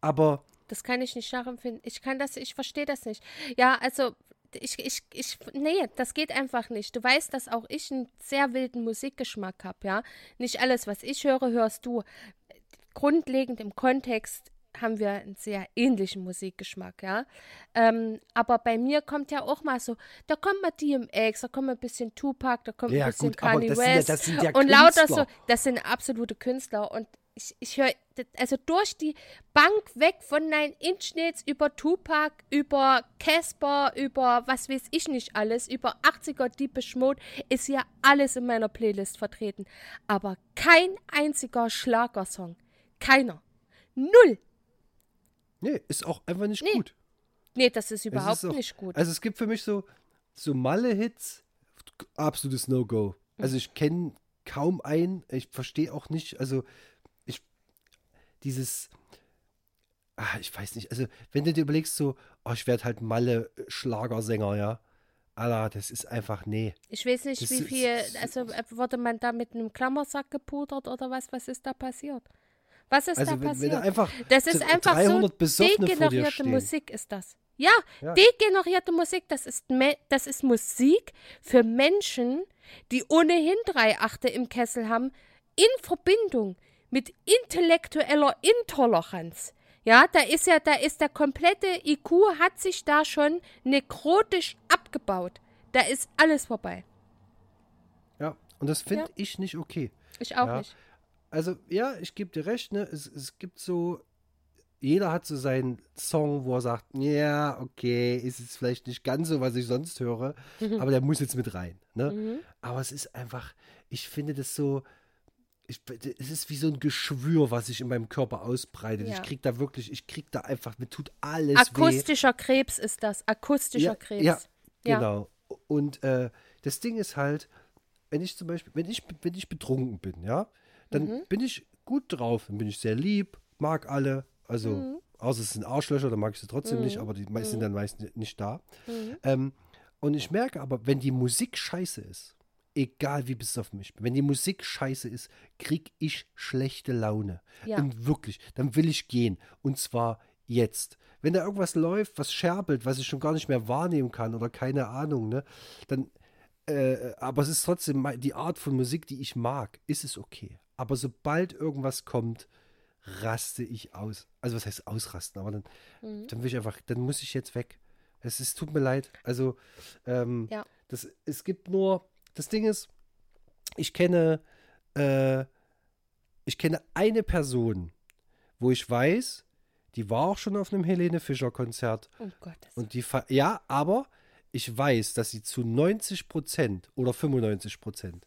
aber Das kann ich nicht nachempfinden. Ich kann das, ich verstehe das nicht. Ja, also ich, ich, ich, nee, das geht einfach nicht. Du weißt, dass auch ich einen sehr wilden Musikgeschmack habe, ja. Nicht alles, was ich höre, hörst du. Grundlegend im Kontext haben wir einen sehr ähnlichen Musikgeschmack, ja. Ähm, aber bei mir kommt ja auch mal so, da kommt mal DMX, da kommt mal ein bisschen Tupac, da kommt Ja, ein bisschen gut, Kanye ja- West das sind ja und lauter so, das sind absolute Künstler und ich, ich höre, also durch die Bank weg von Nine Inch Nails über Tupac, über Casper, über was weiß ich nicht alles, über 80er Deepish Mode, ist ja alles in meiner Playlist vertreten. Aber kein einziger Schlagersong. Keiner. Null. nee, ist auch einfach nicht Nee, gut. Nee, das ist überhaupt ist auch, nicht gut. Also es gibt für mich so, so Malle-Hits, absolutes No-Go. Also ich kenne kaum einen, ich verstehe auch nicht, also dieses, ah, ich weiß nicht, also wenn du dir überlegst so, oh, ich werde halt Malle-Schlagersänger, ja, Alter, das ist einfach, nee. Ich weiß nicht, das wie ist- viel, also äh, wurde man da mit einem Klammersack gepudert oder was? Was ist da passiert? Was ist Also da wenn, wenn passiert? da einfach Das ist einfach 300 so degenerierte. Musik ist das. Ja, Ja. degenerierte Musik, das ist, das ist Musik für Menschen, die ohnehin drei Achte im Kessel haben, in Verbindung mit intellektueller Intoleranz. Ja, da ist ja, da ist der komplette IQ hat sich da schon nekrotisch abgebaut. Da ist alles vorbei. Ja, und das finde Ja. ich nicht okay. Ich auch Ja. nicht. Also, ja, ich gebe dir recht, ne? Es, es gibt so, jeder hat so seinen Song, wo er sagt, ja, okay, ist jetzt vielleicht nicht ganz so, was ich sonst höre, aber der muss jetzt mit rein, ne? Mhm. Aber es ist einfach, ich finde das so, ich, es ist wie so ein Geschwür, was sich in meinem Körper ausbreitet. Ja. Ich krieg da wirklich, ich krieg da einfach, mir tut alles weh. Akustischer Krebs ist das. Akustischer Ja, Krebs. ja, Ja. Genau. Und äh, das Ding ist halt, wenn ich zum Beispiel, wenn ich, wenn ich betrunken bin, ja, dann Mhm. bin ich gut drauf, dann bin ich sehr lieb, mag alle, also Mhm. außer es sind Arschlöcher, dann mag ich sie trotzdem nicht, aber die meisten sind dann meist nicht da. Mhm. Ähm, und ich merke aber, wenn die Musik scheiße ist, egal wie besoffen ich bin, wenn die Musik scheiße ist, krieg ich schlechte Laune. Ja. Und wirklich, dann will ich gehen. Und zwar jetzt. Wenn da irgendwas läuft, was scherbelt, was ich schon gar nicht mehr wahrnehmen kann oder keine Ahnung, ne, dann, äh, aber es ist trotzdem die Art von Musik, die ich mag, ist es okay. Aber sobald irgendwas kommt, raste ich aus. Also was heißt ausrasten, aber dann, Mhm. dann will ich einfach, dann muss ich jetzt weg. Es ist, tut mir leid. Also, ähm, Ja. das, es gibt nur, das Ding ist, ich kenne, äh, ich kenne eine Person, wo ich weiß, die war auch schon auf einem Helene Fischer Konzert Oh Gottes. und die, ja, aber ich weiß, dass sie zu 90 Prozent oder 95 Prozent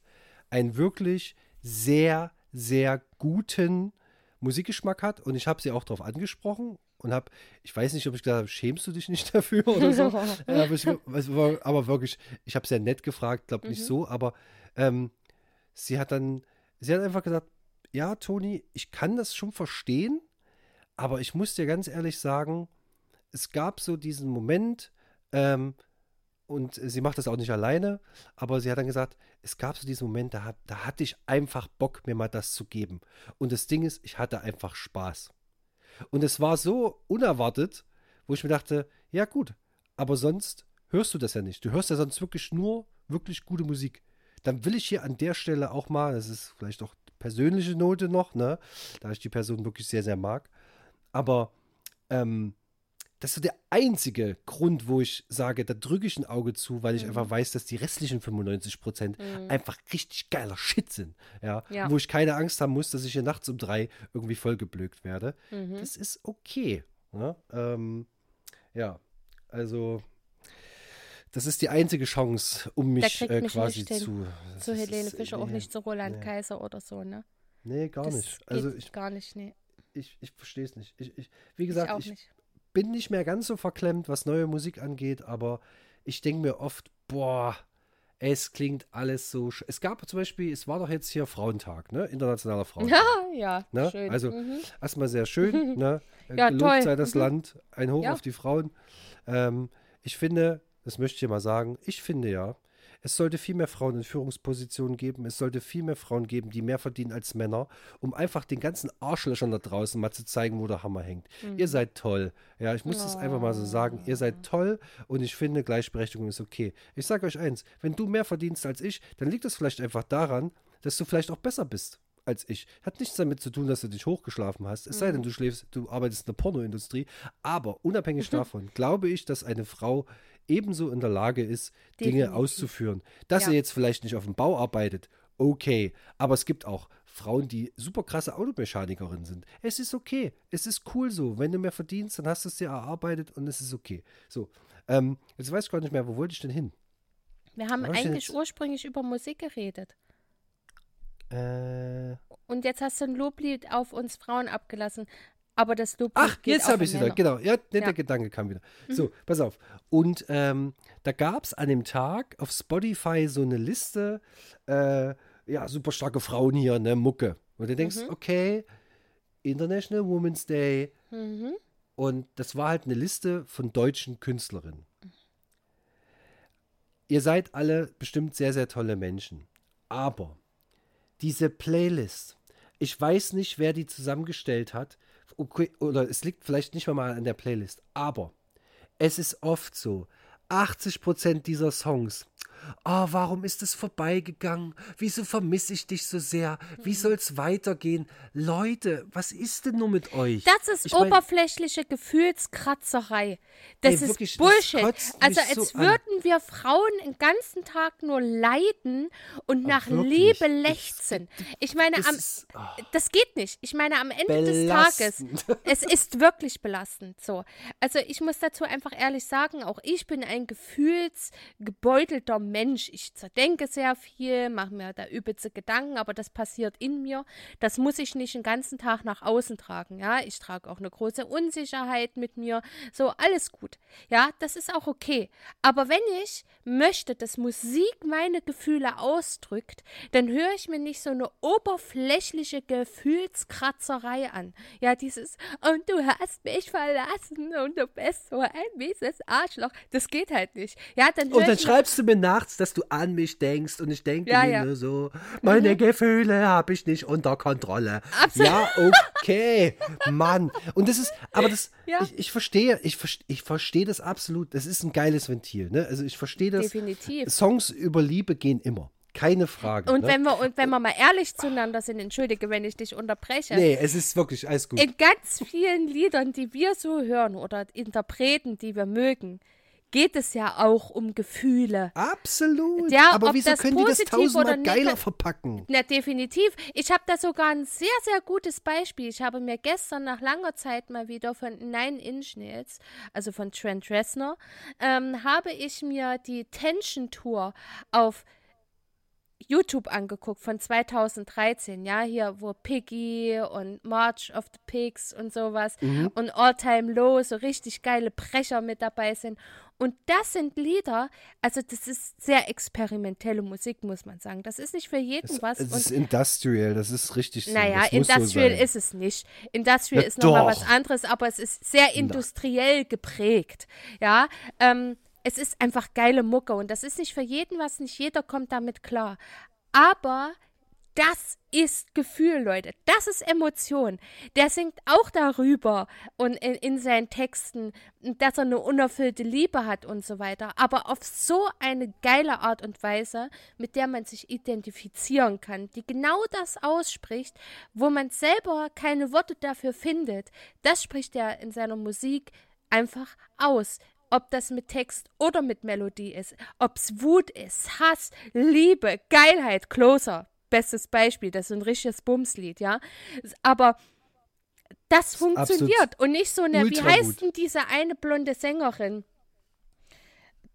einen wirklich sehr, sehr guten Musikgeschmack hat und ich habe sie auch darauf angesprochen und habe, ich weiß nicht, ob ich gesagt habe, schämst du dich nicht dafür oder so, aber, ich, aber wirklich, ich habe sehr nett gefragt, glaube nicht so, aber ähm, sie hat dann, sie hat einfach gesagt, ja, Toni, ich kann das schon verstehen, aber ich muss dir ganz ehrlich sagen, es gab so diesen Moment, ähm, und sie macht das auch nicht alleine, aber sie hat dann gesagt, es gab so diesen Moment, da, hat, da hatte ich einfach Bock, mir mal das zu geben. Und das Ding ist, ich hatte einfach Spaß. Und es war so unerwartet, wo ich mir dachte, ja gut, aber sonst hörst du das ja nicht. Du hörst ja sonst wirklich nur wirklich gute Musik. Dann will ich hier an der Stelle auch mal, das ist vielleicht auch persönliche Note noch, ne, da ich die Person wirklich sehr, sehr mag, aber ähm, das ist so der einzige Grund, wo ich sage, da drücke ich ein Auge zu, weil ich Mhm. einfach weiß, dass die restlichen 95 Prozent einfach richtig geiler Shit sind. Ja? Ja. Wo ich keine Angst haben muss, dass ich hier nachts um drei irgendwie vollgeblökt werde. Mhm. Das ist okay. Ne? Ähm, ja, also das ist die einzige Chance, um mich äh, mich quasi zu. Zu das Helene ist, Fischer, auch nee, nicht zu Roland nee. Kaiser oder so, ne? Nee, gar das nicht. Also ich, gar nicht, nee. ich, ich verstehe es nicht. Ich, ich, wie gesagt, auch ich, nicht. Bin nicht mehr ganz so verklemmt, was neue Musik angeht, aber ich denke mir oft, boah, Es klingt alles so. Es gab zum Beispiel, es war doch jetzt hier Frauentag, ne? Internationaler Frauentag. Ja, ja, Ne? schön. Also mhm. erstmal sehr schön. ne? Ja, Gelobt toll. sei das Mhm. Land. Ein Hoch Ja. auf die Frauen. Ähm, ich finde, das möchte ich mal sagen, ich finde ja, es sollte viel mehr Frauen in Führungspositionen geben. Es sollte viel mehr Frauen geben, die mehr verdienen als Männer, um einfach den ganzen Arschlöchern da draußen mal zu zeigen, wo der Hammer hängt. Mhm. Ihr seid toll. Ja, ich muss das einfach mal so sagen. Ihr seid toll und ich finde, Gleichberechtigung ist okay. Ich sage euch eins, wenn du mehr verdienst als ich, dann liegt das vielleicht einfach daran, dass du vielleicht auch besser bist als ich. Hat nichts damit zu tun, dass du dich hochgeschlafen hast. Es sei Mhm. denn, du schläfst, du arbeitest in der Pornoindustrie. Aber unabhängig davon glaube ich, dass eine Frau ebenso in der Lage ist, Dinge Definitiv. auszuführen. Dass Ja. sie jetzt vielleicht nicht auf dem Bau arbeitet, okay. Aber es gibt auch Frauen, die super krasse Automechanikerin sind. Es ist okay. Es ist cool so. Wenn du mehr verdienst, dann hast du es dir erarbeitet und es ist okay. So. Ähm, jetzt weiß ich gar nicht mehr, wo wollte ich denn hin? Wir haben eigentlich ursprünglich über Musik geredet. Äh, Und jetzt hast du ein Loblied auf uns Frauen abgelassen. Aber das Loblied Ach, jetzt habe ich sie da. Genau, ja, der, Ja. Gedanke kam wieder. So, pass auf. Und ähm, da gab es an dem Tag auf Spotify so eine Liste, äh, ja, super starke Frauen hier, ne, Mucke. Und du denkst, okay, International Women's Day. Mhm. Und das war halt eine Liste von deutschen Künstlerinnen. Ihr seid alle bestimmt sehr, sehr tolle Menschen. Aber diese Playlist, ich weiß nicht, wer die zusammengestellt hat. Okay, oder es liegt vielleicht nicht mal an der Playlist. Aber es ist oft so, 80% dieser Songs. Oh, warum ist es vorbeigegangen? Wieso vermisse ich dich so sehr? Wie Mhm. soll's weitergehen? Leute, was ist denn nur mit euch? Das ist Ich mein- oberflächliche Gefühlskratzerei. Das Ey, ist wirklich, das Bullshit. kotzt Also mich so als an. würden wir Frauen den ganzen Tag nur leiden und nach wirklich. Liebe lechzen. Ich meine, Das am, ist- ah. das geht nicht. Ich meine, am Ende des Tages, Belastend. es ist wirklich belastend. So. Also ich muss dazu einfach ehrlich sagen, auch ich bin ein gefühlsgebeutelter Mensch. Ich zerdenke sehr viel, mache mir da übelste Gedanken, aber das passiert in mir. Das muss ich nicht den ganzen Tag nach außen tragen. Ja, ich trage auch eine große Unsicherheit mit mir. So, alles gut. Ja, das ist auch okay. Aber wenn ich möchte, dass Musik meine Gefühle ausdrückt, dann höre ich mir nicht so eine oberflächliche Gefühlskratzerei an. Ja, dieses, und du hast mich verlassen und du bist so ein mieses Arschloch. Das geht halt nicht. Ja, dann Und dann schreibst du mir nachts, dass du an mich denkst und ich denke Ja, mir ja. nur so, meine Gefühle habe ich nicht unter Kontrolle. Absolut. Ja, okay, Mann. Und das ist, aber das, Ja. ich, ich verstehe, ich, ich verstehe das absolut. Das ist ein geiles Ventil, ne? Also ich verstehe das. Definitiv. Songs über Liebe gehen immer. Keine Frage. Und ne? wenn wir, und wenn wir mal ehrlich zueinander sind, entschuldige, wenn ich dich unterbreche. Nee, es ist wirklich alles gut. In ganz vielen Liedern, die wir so hören oder Interpreten, die wir mögen, geht es ja auch um Gefühle. Absolut. Ja, aber wieso können die das tausendmal oder geiler verpacken? Na, definitiv. Ich habe da sogar ein sehr, sehr gutes Beispiel. Ich habe mir gestern nach langer Zeit mal wieder von Nine Inch Nails, also von Trent Reznor, ähm, habe ich mir die Tension Tour auf YouTube angeguckt von 2013, ja, hier, wo Piggy und March of the Pigs und sowas und All Time Low, so richtig geile Brecher mit dabei sind. Und das sind Lieder, also das ist sehr experimentelle Musik, muss man sagen. Das ist nicht für jeden was. Es ist Industrial, das ist richtig so. naja, das Industrial so ist es nicht. Industrial Ja, ist nochmal was anderes, aber es ist sehr industriell geprägt. Ja, ähm, es ist einfach geile Mucke und das ist nicht für jeden was, nicht jeder kommt damit klar. Aber das ist Gefühl, Leute. Das ist Emotion. Der singt auch darüber und in, in seinen Texten, dass er eine unerfüllte Liebe hat und so weiter. Aber auf so eine geile Art und Weise, mit der man sich identifizieren kann, die genau das ausspricht, wo man selber keine Worte dafür findet. Das spricht er in seiner Musik einfach aus. Ob das mit Text oder mit Melodie ist, ob es Wut ist, Hass, Liebe, Geilheit, Closer, bestes Beispiel, das ist ein richtiges Bumslied, ja. Aber das funktioniert und nicht so eine, wie heißt denn diese eine blonde Sängerin?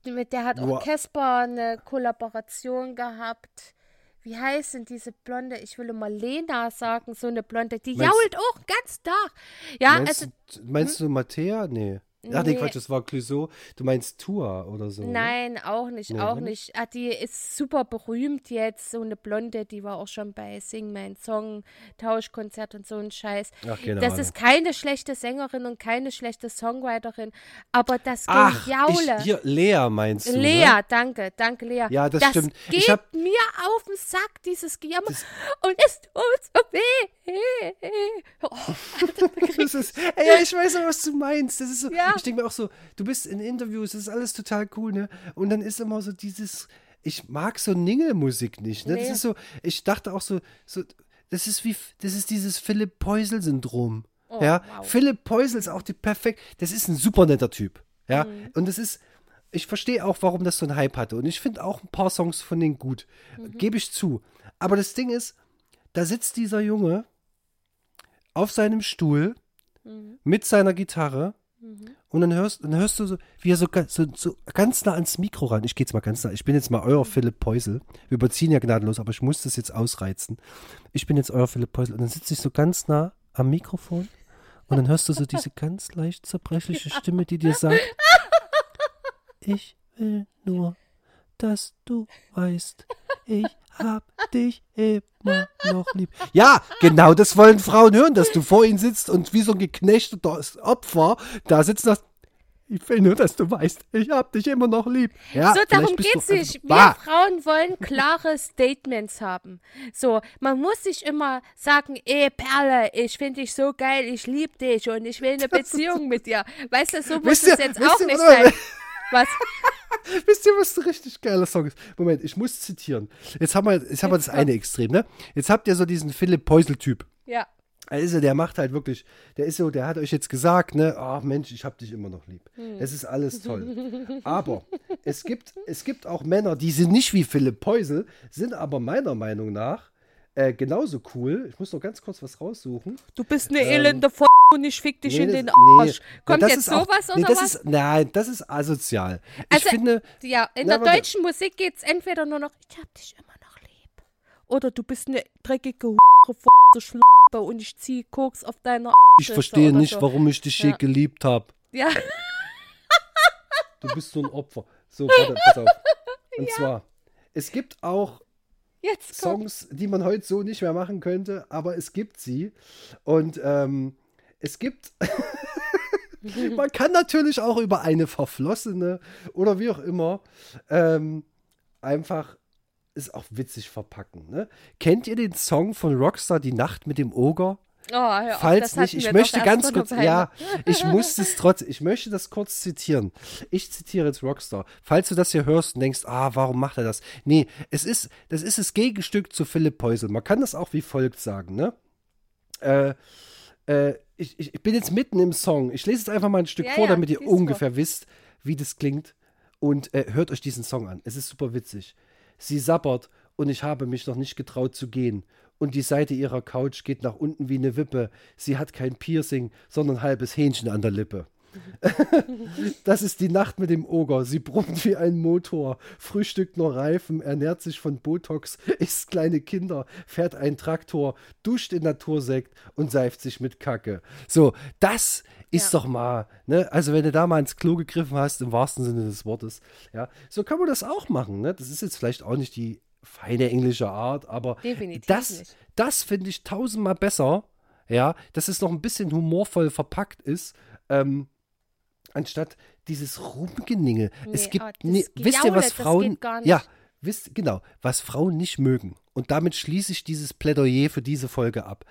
Mit der hat auch Boah. Casper eine Kollaboration gehabt. Wie heißt denn diese Blonde? Ich will immer Lena sagen, so eine Blonde. Die Meinst- jault auch ganz Tag. Ja, Meinst, also du, meinst du Mattea? Nee. Ach nee, Nee. Quatsch, das war Clouseau. Du meinst Tour oder so. Ne? Nein, auch nicht, Nee, auch ne? nicht. Ah, die ist super berühmt jetzt, so eine Blonde, die war auch schon bei Sing Mein Song, Tauschkonzert und so ein Scheiß. Ach, keine das Ahnung. ist keine schlechte Sängerin und keine schlechte Songwriterin, aber das Ach, Gejaule. ich, hier, Lea meinst du, Lea, ne? danke, danke Lea. Ja, das stimmt. geht Ich hab- mir auf den Sack, dieses Gejammer. Das- Und es tut so weh. Oh, Das ist, ey, ja, ich weiß auch, was du meinst. Das ist so, Ja. Ich denke mir auch so, du bist in Interviews, das ist alles total cool, ne? Und dann ist immer so dieses, ich mag so Ningelmusik nicht, ne? Das Nee. ist so, ich dachte auch so, so, das ist wie, das ist dieses Philipp Peusel-Syndrom. Oh, ja, wow. Philipp Peusel ist auch die perfekt, das ist ein super netter Typ. Ja, Mhm. und das ist, ich verstehe auch, warum das so einen Hype hatte. Und ich finde auch ein paar Songs von denen gut. Mhm. Gebe ich zu. Aber das Ding ist, da sitzt dieser Junge auf seinem Stuhl Mhm. mit seiner Gitarre und dann hörst, dann hörst du so, wie er so, so, so ganz nah ans Mikro ran. Ich gehe jetzt mal ganz nah. Ich bin jetzt mal euer Philipp Peusel. Wir überziehen ja gnadenlos, aber ich muss das jetzt ausreizen. Ich bin jetzt euer Philipp Peusel. Und dann sitze ich so ganz nah am Mikrofon und dann hörst du so diese ganz leicht zerbrechliche Stimme, die dir sagt, ich will nur, dass du weißt, ich hab dich immer noch lieb. Ja, genau das wollen Frauen hören, dass du vor ihnen sitzt und wie so ein geknechtetes Opfer da sitzt und sagst, ich will nur, dass du weißt, ich hab dich immer noch lieb. Ja, So, darum geht's nicht. Wir. Frauen wollen klare Statements haben. So, man muss sich immer sagen, ey Perle, ich finde dich so geil, ich liebe dich und ich will eine Beziehung mit dir. Weißt du, so muss es jetzt auch ihr, nicht oder- sein. Was? Wisst ihr, was ein richtig geiler Song ist? Moment, ich muss zitieren. Jetzt haben wir, jetzt haben wir das eine Extrem, ne? Jetzt habt ihr so diesen Philipp Peusel-Typ. Ja. Also der macht halt wirklich, der ist so, der hat euch jetzt gesagt, ne, ach Mensch, ich hab dich immer noch lieb. Es ist alles toll. Aber es gibt, es gibt auch Männer, die sind nicht wie Philipp Peusel, sind aber meiner Meinung nach äh, genauso cool. Ich muss noch ganz kurz was raussuchen. Du bist eine elende F und ich fick dich Nee, in den nee, Arsch. Kommt das jetzt ist auch- sowas nee, oder was? Ist, nein, das ist asozial. Ich Also, finde, Ja, in Na, der warte. deutschen Musik geht's entweder nur noch, ich hab dich immer noch lieb. Oder du bist eine dreckige Hure, Schlampe und ich zieh Koks auf deiner ich verstehe nicht, so. warum ich dich je Ja. geliebt habe. Ja, Du bist so ein Opfer. So, warte, pass auf. Und zwar, es gibt auch jetzt. Songs, die man heute so nicht mehr machen könnte, aber es gibt sie. Und ähm, es gibt. man kann natürlich auch über eine verflossene oder wie auch immer ähm, einfach ist auch witzig verpacken. Ne? Kennt ihr den Song von Rockstar Die Nacht mit dem Oger? Oh, hör auf, Falls nicht, ich möchte ganz kurz, ja, ich muss es trotzdem, ich möchte das kurz zitieren. Ich zitiere jetzt Rockstar. Falls du das hier hörst und denkst, ah, warum macht er das? Nee, es ist, das ist das Gegenstück zu Philipp Peusel. Man kann das auch wie folgt sagen, ne? Äh, äh, ich, ich bin jetzt mitten im Song. Ich lese jetzt einfach mal ein Stück Ja, vor, ja, damit ihr lies vor. ungefähr wisst, wie das klingt. Und äh, hört euch diesen Song an. Es ist super witzig. Sie sabbert und ich habe mich noch nicht getraut zu gehen. Und die Seite ihrer Couch geht nach unten wie eine Wippe. Sie hat kein Piercing, sondern ein halbes Hähnchen an der Lippe. das ist die Nacht mit dem Oger. Sie brummt wie ein Motor, frühstückt nur Reifen, ernährt sich von Botox, isst kleine Kinder, fährt einen Traktor, duscht in Natursekt und seift sich mit Kacke. So, das ist doch mal, ne? Also, wenn du da mal ins Klo gegriffen hast, im wahrsten Sinne des Wortes, ja, so kann man das auch machen, ne? Das ist jetzt vielleicht auch nicht die feine englische Art, aber Definitiv das, nicht. das finde ich tausendmal besser, ja, dass es noch ein bisschen humorvoll verpackt ist, ähm, anstatt dieses Rumgeningel. es Nee, gibt, aber das nee, wisst ihr, was Frauen, ja, wisst, genau, was Frauen nicht mögen. Und damit schließe ich dieses Plädoyer für diese Folge ab.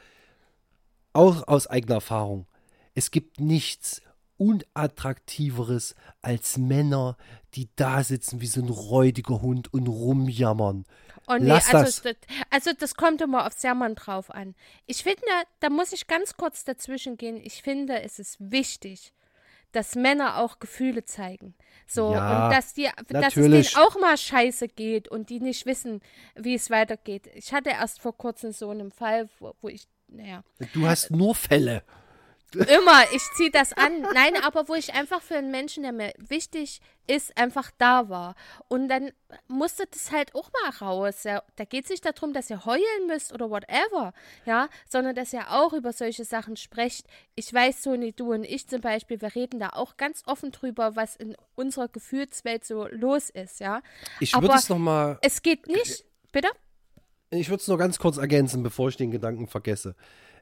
Auch aus eigener Erfahrung. Es gibt nichts unattraktiveres als Männer, die da sitzen wie so ein räudiger Hund und rumjammern. Oh nee, Lass also das. also das kommt immer aufs Jammern drauf an. Ich finde, da muss ich ganz kurz dazwischen gehen. Ich finde, es ist wichtig, dass Männer auch Gefühle zeigen. So, Ja, und dass, die, dass es denen auch mal scheiße geht und die nicht wissen, wie es weitergeht. Ich hatte erst vor kurzem so einen Fall, wo, wo ich, naja, Du hast nur Fälle. Immer, ich ziehe das an. Nein, aber wo ich einfach für einen Menschen, der mir wichtig ist, einfach da war. Und dann musste das halt auch mal raus. Ja. Da geht es nicht darum, dass ihr heulen müsst oder whatever, ja, sondern dass ihr auch über solche Sachen sprecht. Ich weiß, Soni, du und ich zum Beispiel, wir reden da auch ganz offen drüber, was in unserer Gefühlswelt so los ist, ja. Ich würde es nochmal. Es geht nicht. Bitte? Ich würde es nur ganz kurz ergänzen, bevor ich den Gedanken vergesse.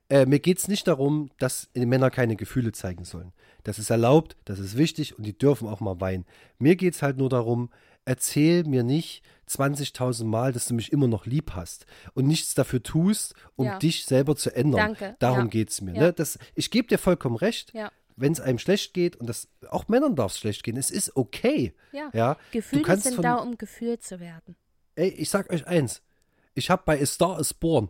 Äh, mir geht es nicht darum, dass Männer keine Gefühle zeigen sollen. Das ist erlaubt, das ist wichtig und die dürfen auch mal weinen. Mir geht es halt nur darum, erzähl mir nicht 20.000 Mal, dass du mich immer noch lieb hast und nichts dafür tust, um Ja. dich selber zu ändern. Danke, Darum ja. geht es mir. Ja. Ne? Das, ich gebe dir vollkommen recht. Ja. Wenn es einem schlecht geht, und das auch Männern darf es schlecht gehen, es ist okay. Ja. Ja, Gefühle sind von, da, um gefühlt zu werden. Ey, ich sag euch eins. Ich habe bei A Star is Born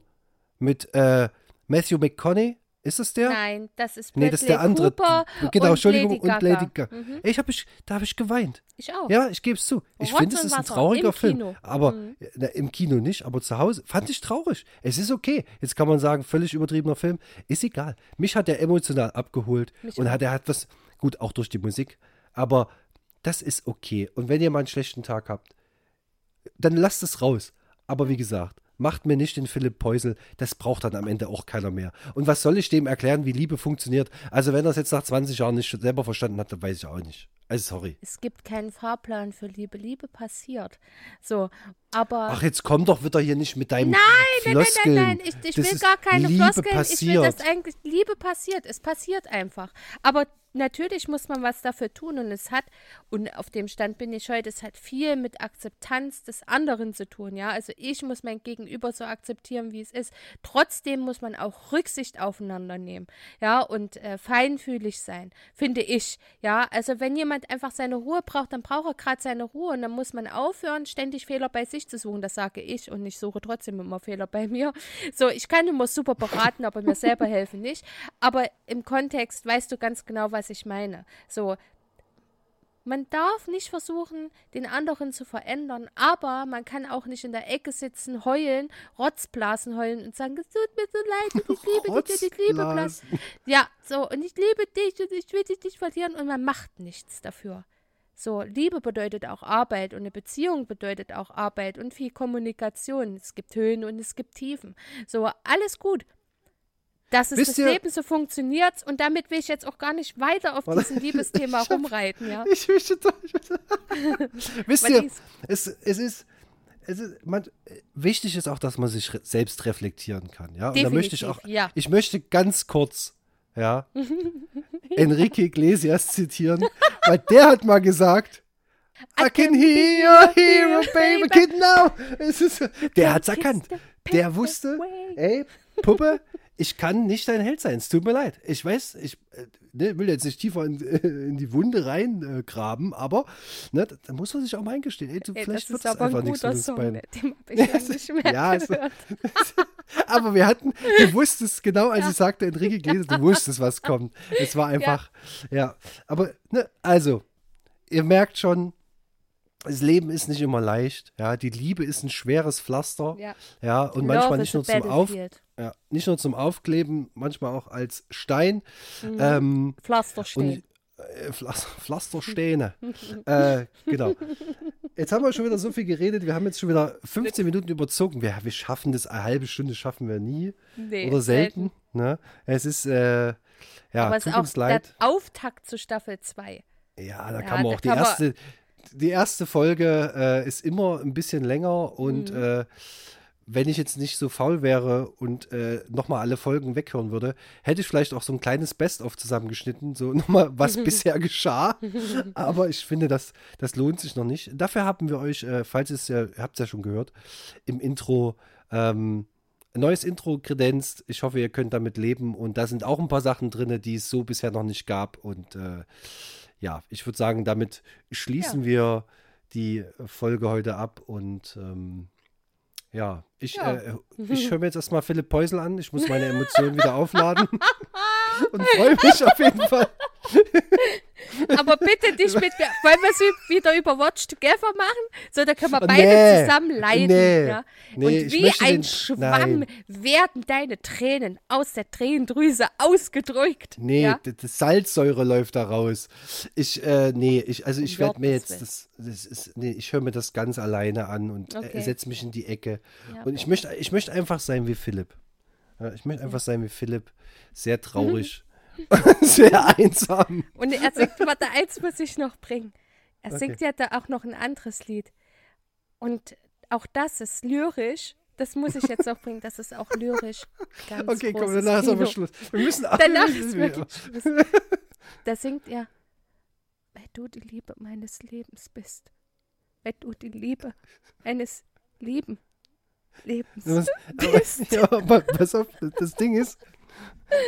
mit äh, Matthew McConaughey, ist es der? Nein, das ist Nee, das ist der Bradley andere. Cooper genau, und Entschuldigung, Lady und. Lady Gaga. Mhm. Ich hab ich, da habe ich geweint. Ich auch. Ja, ich gebe es zu. Ich finde, es ist ein trauriger Film. Kino. Aber Mhm. na, im Kino nicht, aber zu Hause fand ich traurig. Es ist okay. Jetzt kann man sagen, völlig übertriebener Film. Ist egal. Mich hat er emotional abgeholt Mich und auch. hat er hat was, gut, auch durch die Musik. Aber das ist okay. Und wenn ihr mal einen schlechten Tag habt, dann lasst es raus. Aber wie gesagt, macht mir nicht den Philipp Peusel, das braucht dann am Ende auch keiner mehr. Und was soll ich dem erklären, wie Liebe funktioniert? Also wenn er es jetzt nach 20 Jahren nicht selber verstanden hat, dann weiß ich auch nicht. Also sorry. Es gibt keinen Fahrplan für Liebe. Liebe passiert. So, aber. Ach, jetzt komm doch wieder hier nicht mit deinem Nein, nein, nein, Floskeln. nein, nein, ich, ich will gar keine Liebe Floskeln. passiert. Ich will das eigentlich, Liebe passiert, es passiert einfach. Aber natürlich muss man was dafür tun und es hat, und auf dem Stand bin ich heute, es hat viel mit Akzeptanz des anderen zu tun, ja. Also ich muss mein Gegenüber so akzeptieren, wie es ist. Trotzdem muss man auch Rücksicht aufeinander nehmen, ja, und äh, feinfühlig sein, finde ich, ja. Also wenn jemand einfach seine Ruhe braucht, dann braucht er gerade seine Ruhe und dann muss man aufhören, ständig Fehler bei sich zu suchen. Das sage ich und ich suche trotzdem immer Fehler bei mir. So, ich kann immer super beraten, aber mir selber helfen nicht. Aber im Kontext weißt du ganz genau, was ich meine. So, man darf nicht versuchen, den anderen zu verändern, aber man kann auch nicht in der Ecke sitzen, heulen, Rotzblasen heulen und sagen, es tut mir so leid, ich liebe dich, ich liebe Blas. Ja, so, und ich liebe dich und ich will dich nicht verlieren und man macht nichts dafür. So, Liebe bedeutet auch Arbeit und eine Beziehung bedeutet auch Arbeit und viel Kommunikation. Es gibt Höhen und es gibt Tiefen. So, alles gut. Das ist Wisst das ihr- Leben, so funktioniert und damit will ich jetzt auch gar nicht weiter auf diesem Liebesthema Ich hab- rumreiten, ja. Ich möchte doch. Wisst ihr, es, es ist. Es ist man, wichtig ist auch, dass man sich selbst reflektieren kann. Ja? Und da möchte ich auch. Ja. Ich möchte ganz kurz. Ja, Enrique Iglesias zitieren, weil der hat mal gesagt, I can hear, hear a baby kid now. Es ist, der hat's erkannt. Der wusste, ey, Puppe, ich kann nicht dein Held sein. Es tut mir leid. Ich weiß, ich äh, ne, will jetzt nicht tiefer in, in die Wunde reingraben, äh, aber ne, da, da muss man sich auch mal eingestehen. Ey, du, Ey, vielleicht wird es einfach ein nichts guter mit uns Song, beiden. den habe ich ja nicht mehr Ja, gehört. Aber wir hatten, du wusstest genau, als ich sagte, Enrique Iglesias, du wusstest, was kommt. Es war einfach, ja. Aber, ne, also, ihr merkt schon, das Leben ist nicht immer leicht. Ja, die Liebe ist ein schweres Pflaster. Ja. Ja, und Love manchmal is nicht nur zum Auf. Ja, nicht nur zum Aufkleben, manchmal auch als Stein. Mhm. Ähm, Pflaster und stehen. äh, Pflas Pflastersteine. äh, genau. Jetzt haben wir schon wieder so viel geredet. Wir haben jetzt schon wieder 15 Minuten überzogen. Wir, wir schaffen das, eine halbe Stunde schaffen wir nie. Nee, oder selten. Ne? Es ist, äh, ja, Aber es tut ist auch uns leid. der Auftakt zu Staffel 2. Ja, da Ja, kann man auch die erste, die erste Folge äh, ist immer ein bisschen länger und Mhm. äh, wenn ich jetzt nicht so faul wäre und äh, nochmal alle Folgen weghören würde, hätte ich vielleicht auch so ein kleines Best-of zusammengeschnitten, so nochmal, was bisher geschah. Aber ich finde, das, das lohnt sich noch nicht. Dafür haben wir euch, äh, falls ihr es ja, habt es ja schon gehört, im Intro ähm, ein neues Intro kredenzt. Ich hoffe, ihr könnt damit leben und da sind auch ein paar Sachen drin, die es so bisher noch nicht gab und äh, ja, ich würde sagen, damit schließen wir die Folge heute ab und ähm, ja, ich, Ja. Äh, ich höre mir jetzt erstmal Philipp Peusel an. Ich muss meine Emotionen wieder aufladen und freue mich auf jeden Fall. Aber bitte nicht mit mir. Wollen wir es wieder über Watch Together machen? So, da können wir Oh, beide nee. zusammen leiden. Nee. Ja? Nee, Und wie ein den- Schwamm nein. werden deine Tränen aus der Tränendrüse ausgedrückt. Nee, Ja? das Salzsäure läuft da raus. Ich, äh, nee, ich, also ich werde mir jetzt das, das ist, nee, ich höre mir das ganz alleine an und äh, Okay. setze mich in die Ecke. Ja, und ich möchte, ich möchte einfach sein wie Philipp. Ich möchte einfach sein wie Philipp. Sehr traurig. Sehr einsam. Und er singt, warte, eins muss ich noch bringen. Er Okay. singt ja da auch noch ein anderes Lied. Und auch das ist lyrisch. Das muss ich jetzt noch bringen. Das ist auch lyrisch. Ganz Okay, komm, danach ist aber Kino. Schluss. Wir müssen Danach ist wirklich Schluss. Da singt er, weil du die Liebe meines Lebens bist. Weil du die Liebe eines lieben Lebens Was- bist. Ja, aber pass auf, das Ding ist,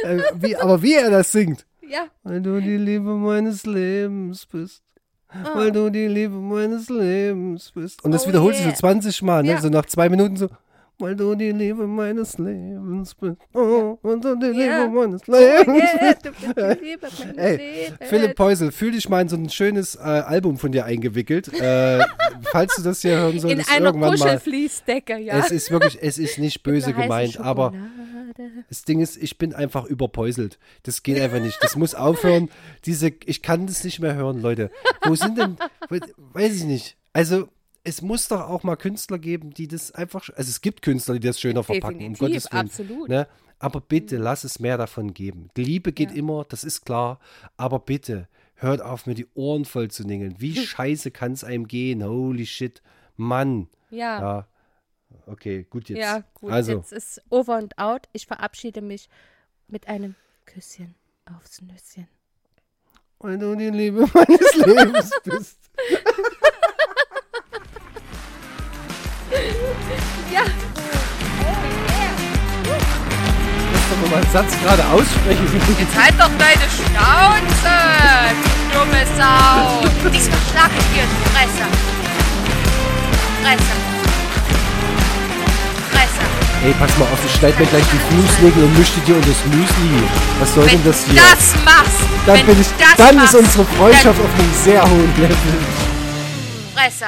äh, wie, aber wie er das singt. Ja, Weil du die Liebe meines Lebens bist. Ah. Weil du die Liebe meines Lebens bist. Und das Oh wiederholt sich yeah. so 20 Mal, ne? Ja. So nach zwei Minuten so. Weil du die Liebe meines Lebens bist. Oh, und du die Ja. Liebe meines oh Lebens yeah, bist. bist die Liebe meines Ey, Lebens. Philipp Peusel, fühl dich mal in so ein schönes äh, Album von dir eingewickelt. Äh, falls du das hier hören In solltest, einer irgendwann mal. Kuschelfließdecke, ja. Es ist wirklich, es ist nicht böse gemeint, aber Schokolade. Das Ding ist, ich bin einfach überpäuselt. Das geht einfach nicht. Das muss aufhören. Diese, ich kann das nicht mehr hören, Leute. Wo sind denn, we- weiß ich nicht. Also, es muss doch auch mal Künstler geben, die das einfach, also es gibt Künstler, die das schöner verpacken, um Definitiv, Gottes Willen. absolut. Ne? Aber bitte, lass es mehr davon geben. Die Liebe geht Ja. immer, das ist klar. Aber bitte, hört auf, mir die Ohren voll zu ningeln. Wie scheiße kann es einem gehen? Holy shit. Mann. Ja, Ja. Okay, gut jetzt. ja, gut. Also, Jetzt ist over and out. Ich verabschiede mich mit einem Küsschen aufs Nüsschen. weil du die Liebe meines Lebens bist. Ja, Lass doch mal einen Satz gerade aussprechen. Jetzt halt doch deine Schnauze, du dumme Sau. Diesmal schlag ich dir in die Fresse. Fresse. Ey, pass mal auf, ich schneid mir gleich die Fußnägel und mische dir unter das Müsli. Was soll denn Wenn das du hier? das machst, dann bin du ich, das dann machst, ist unsere Freundschaft auf einem sehr hohen Level. Fresse.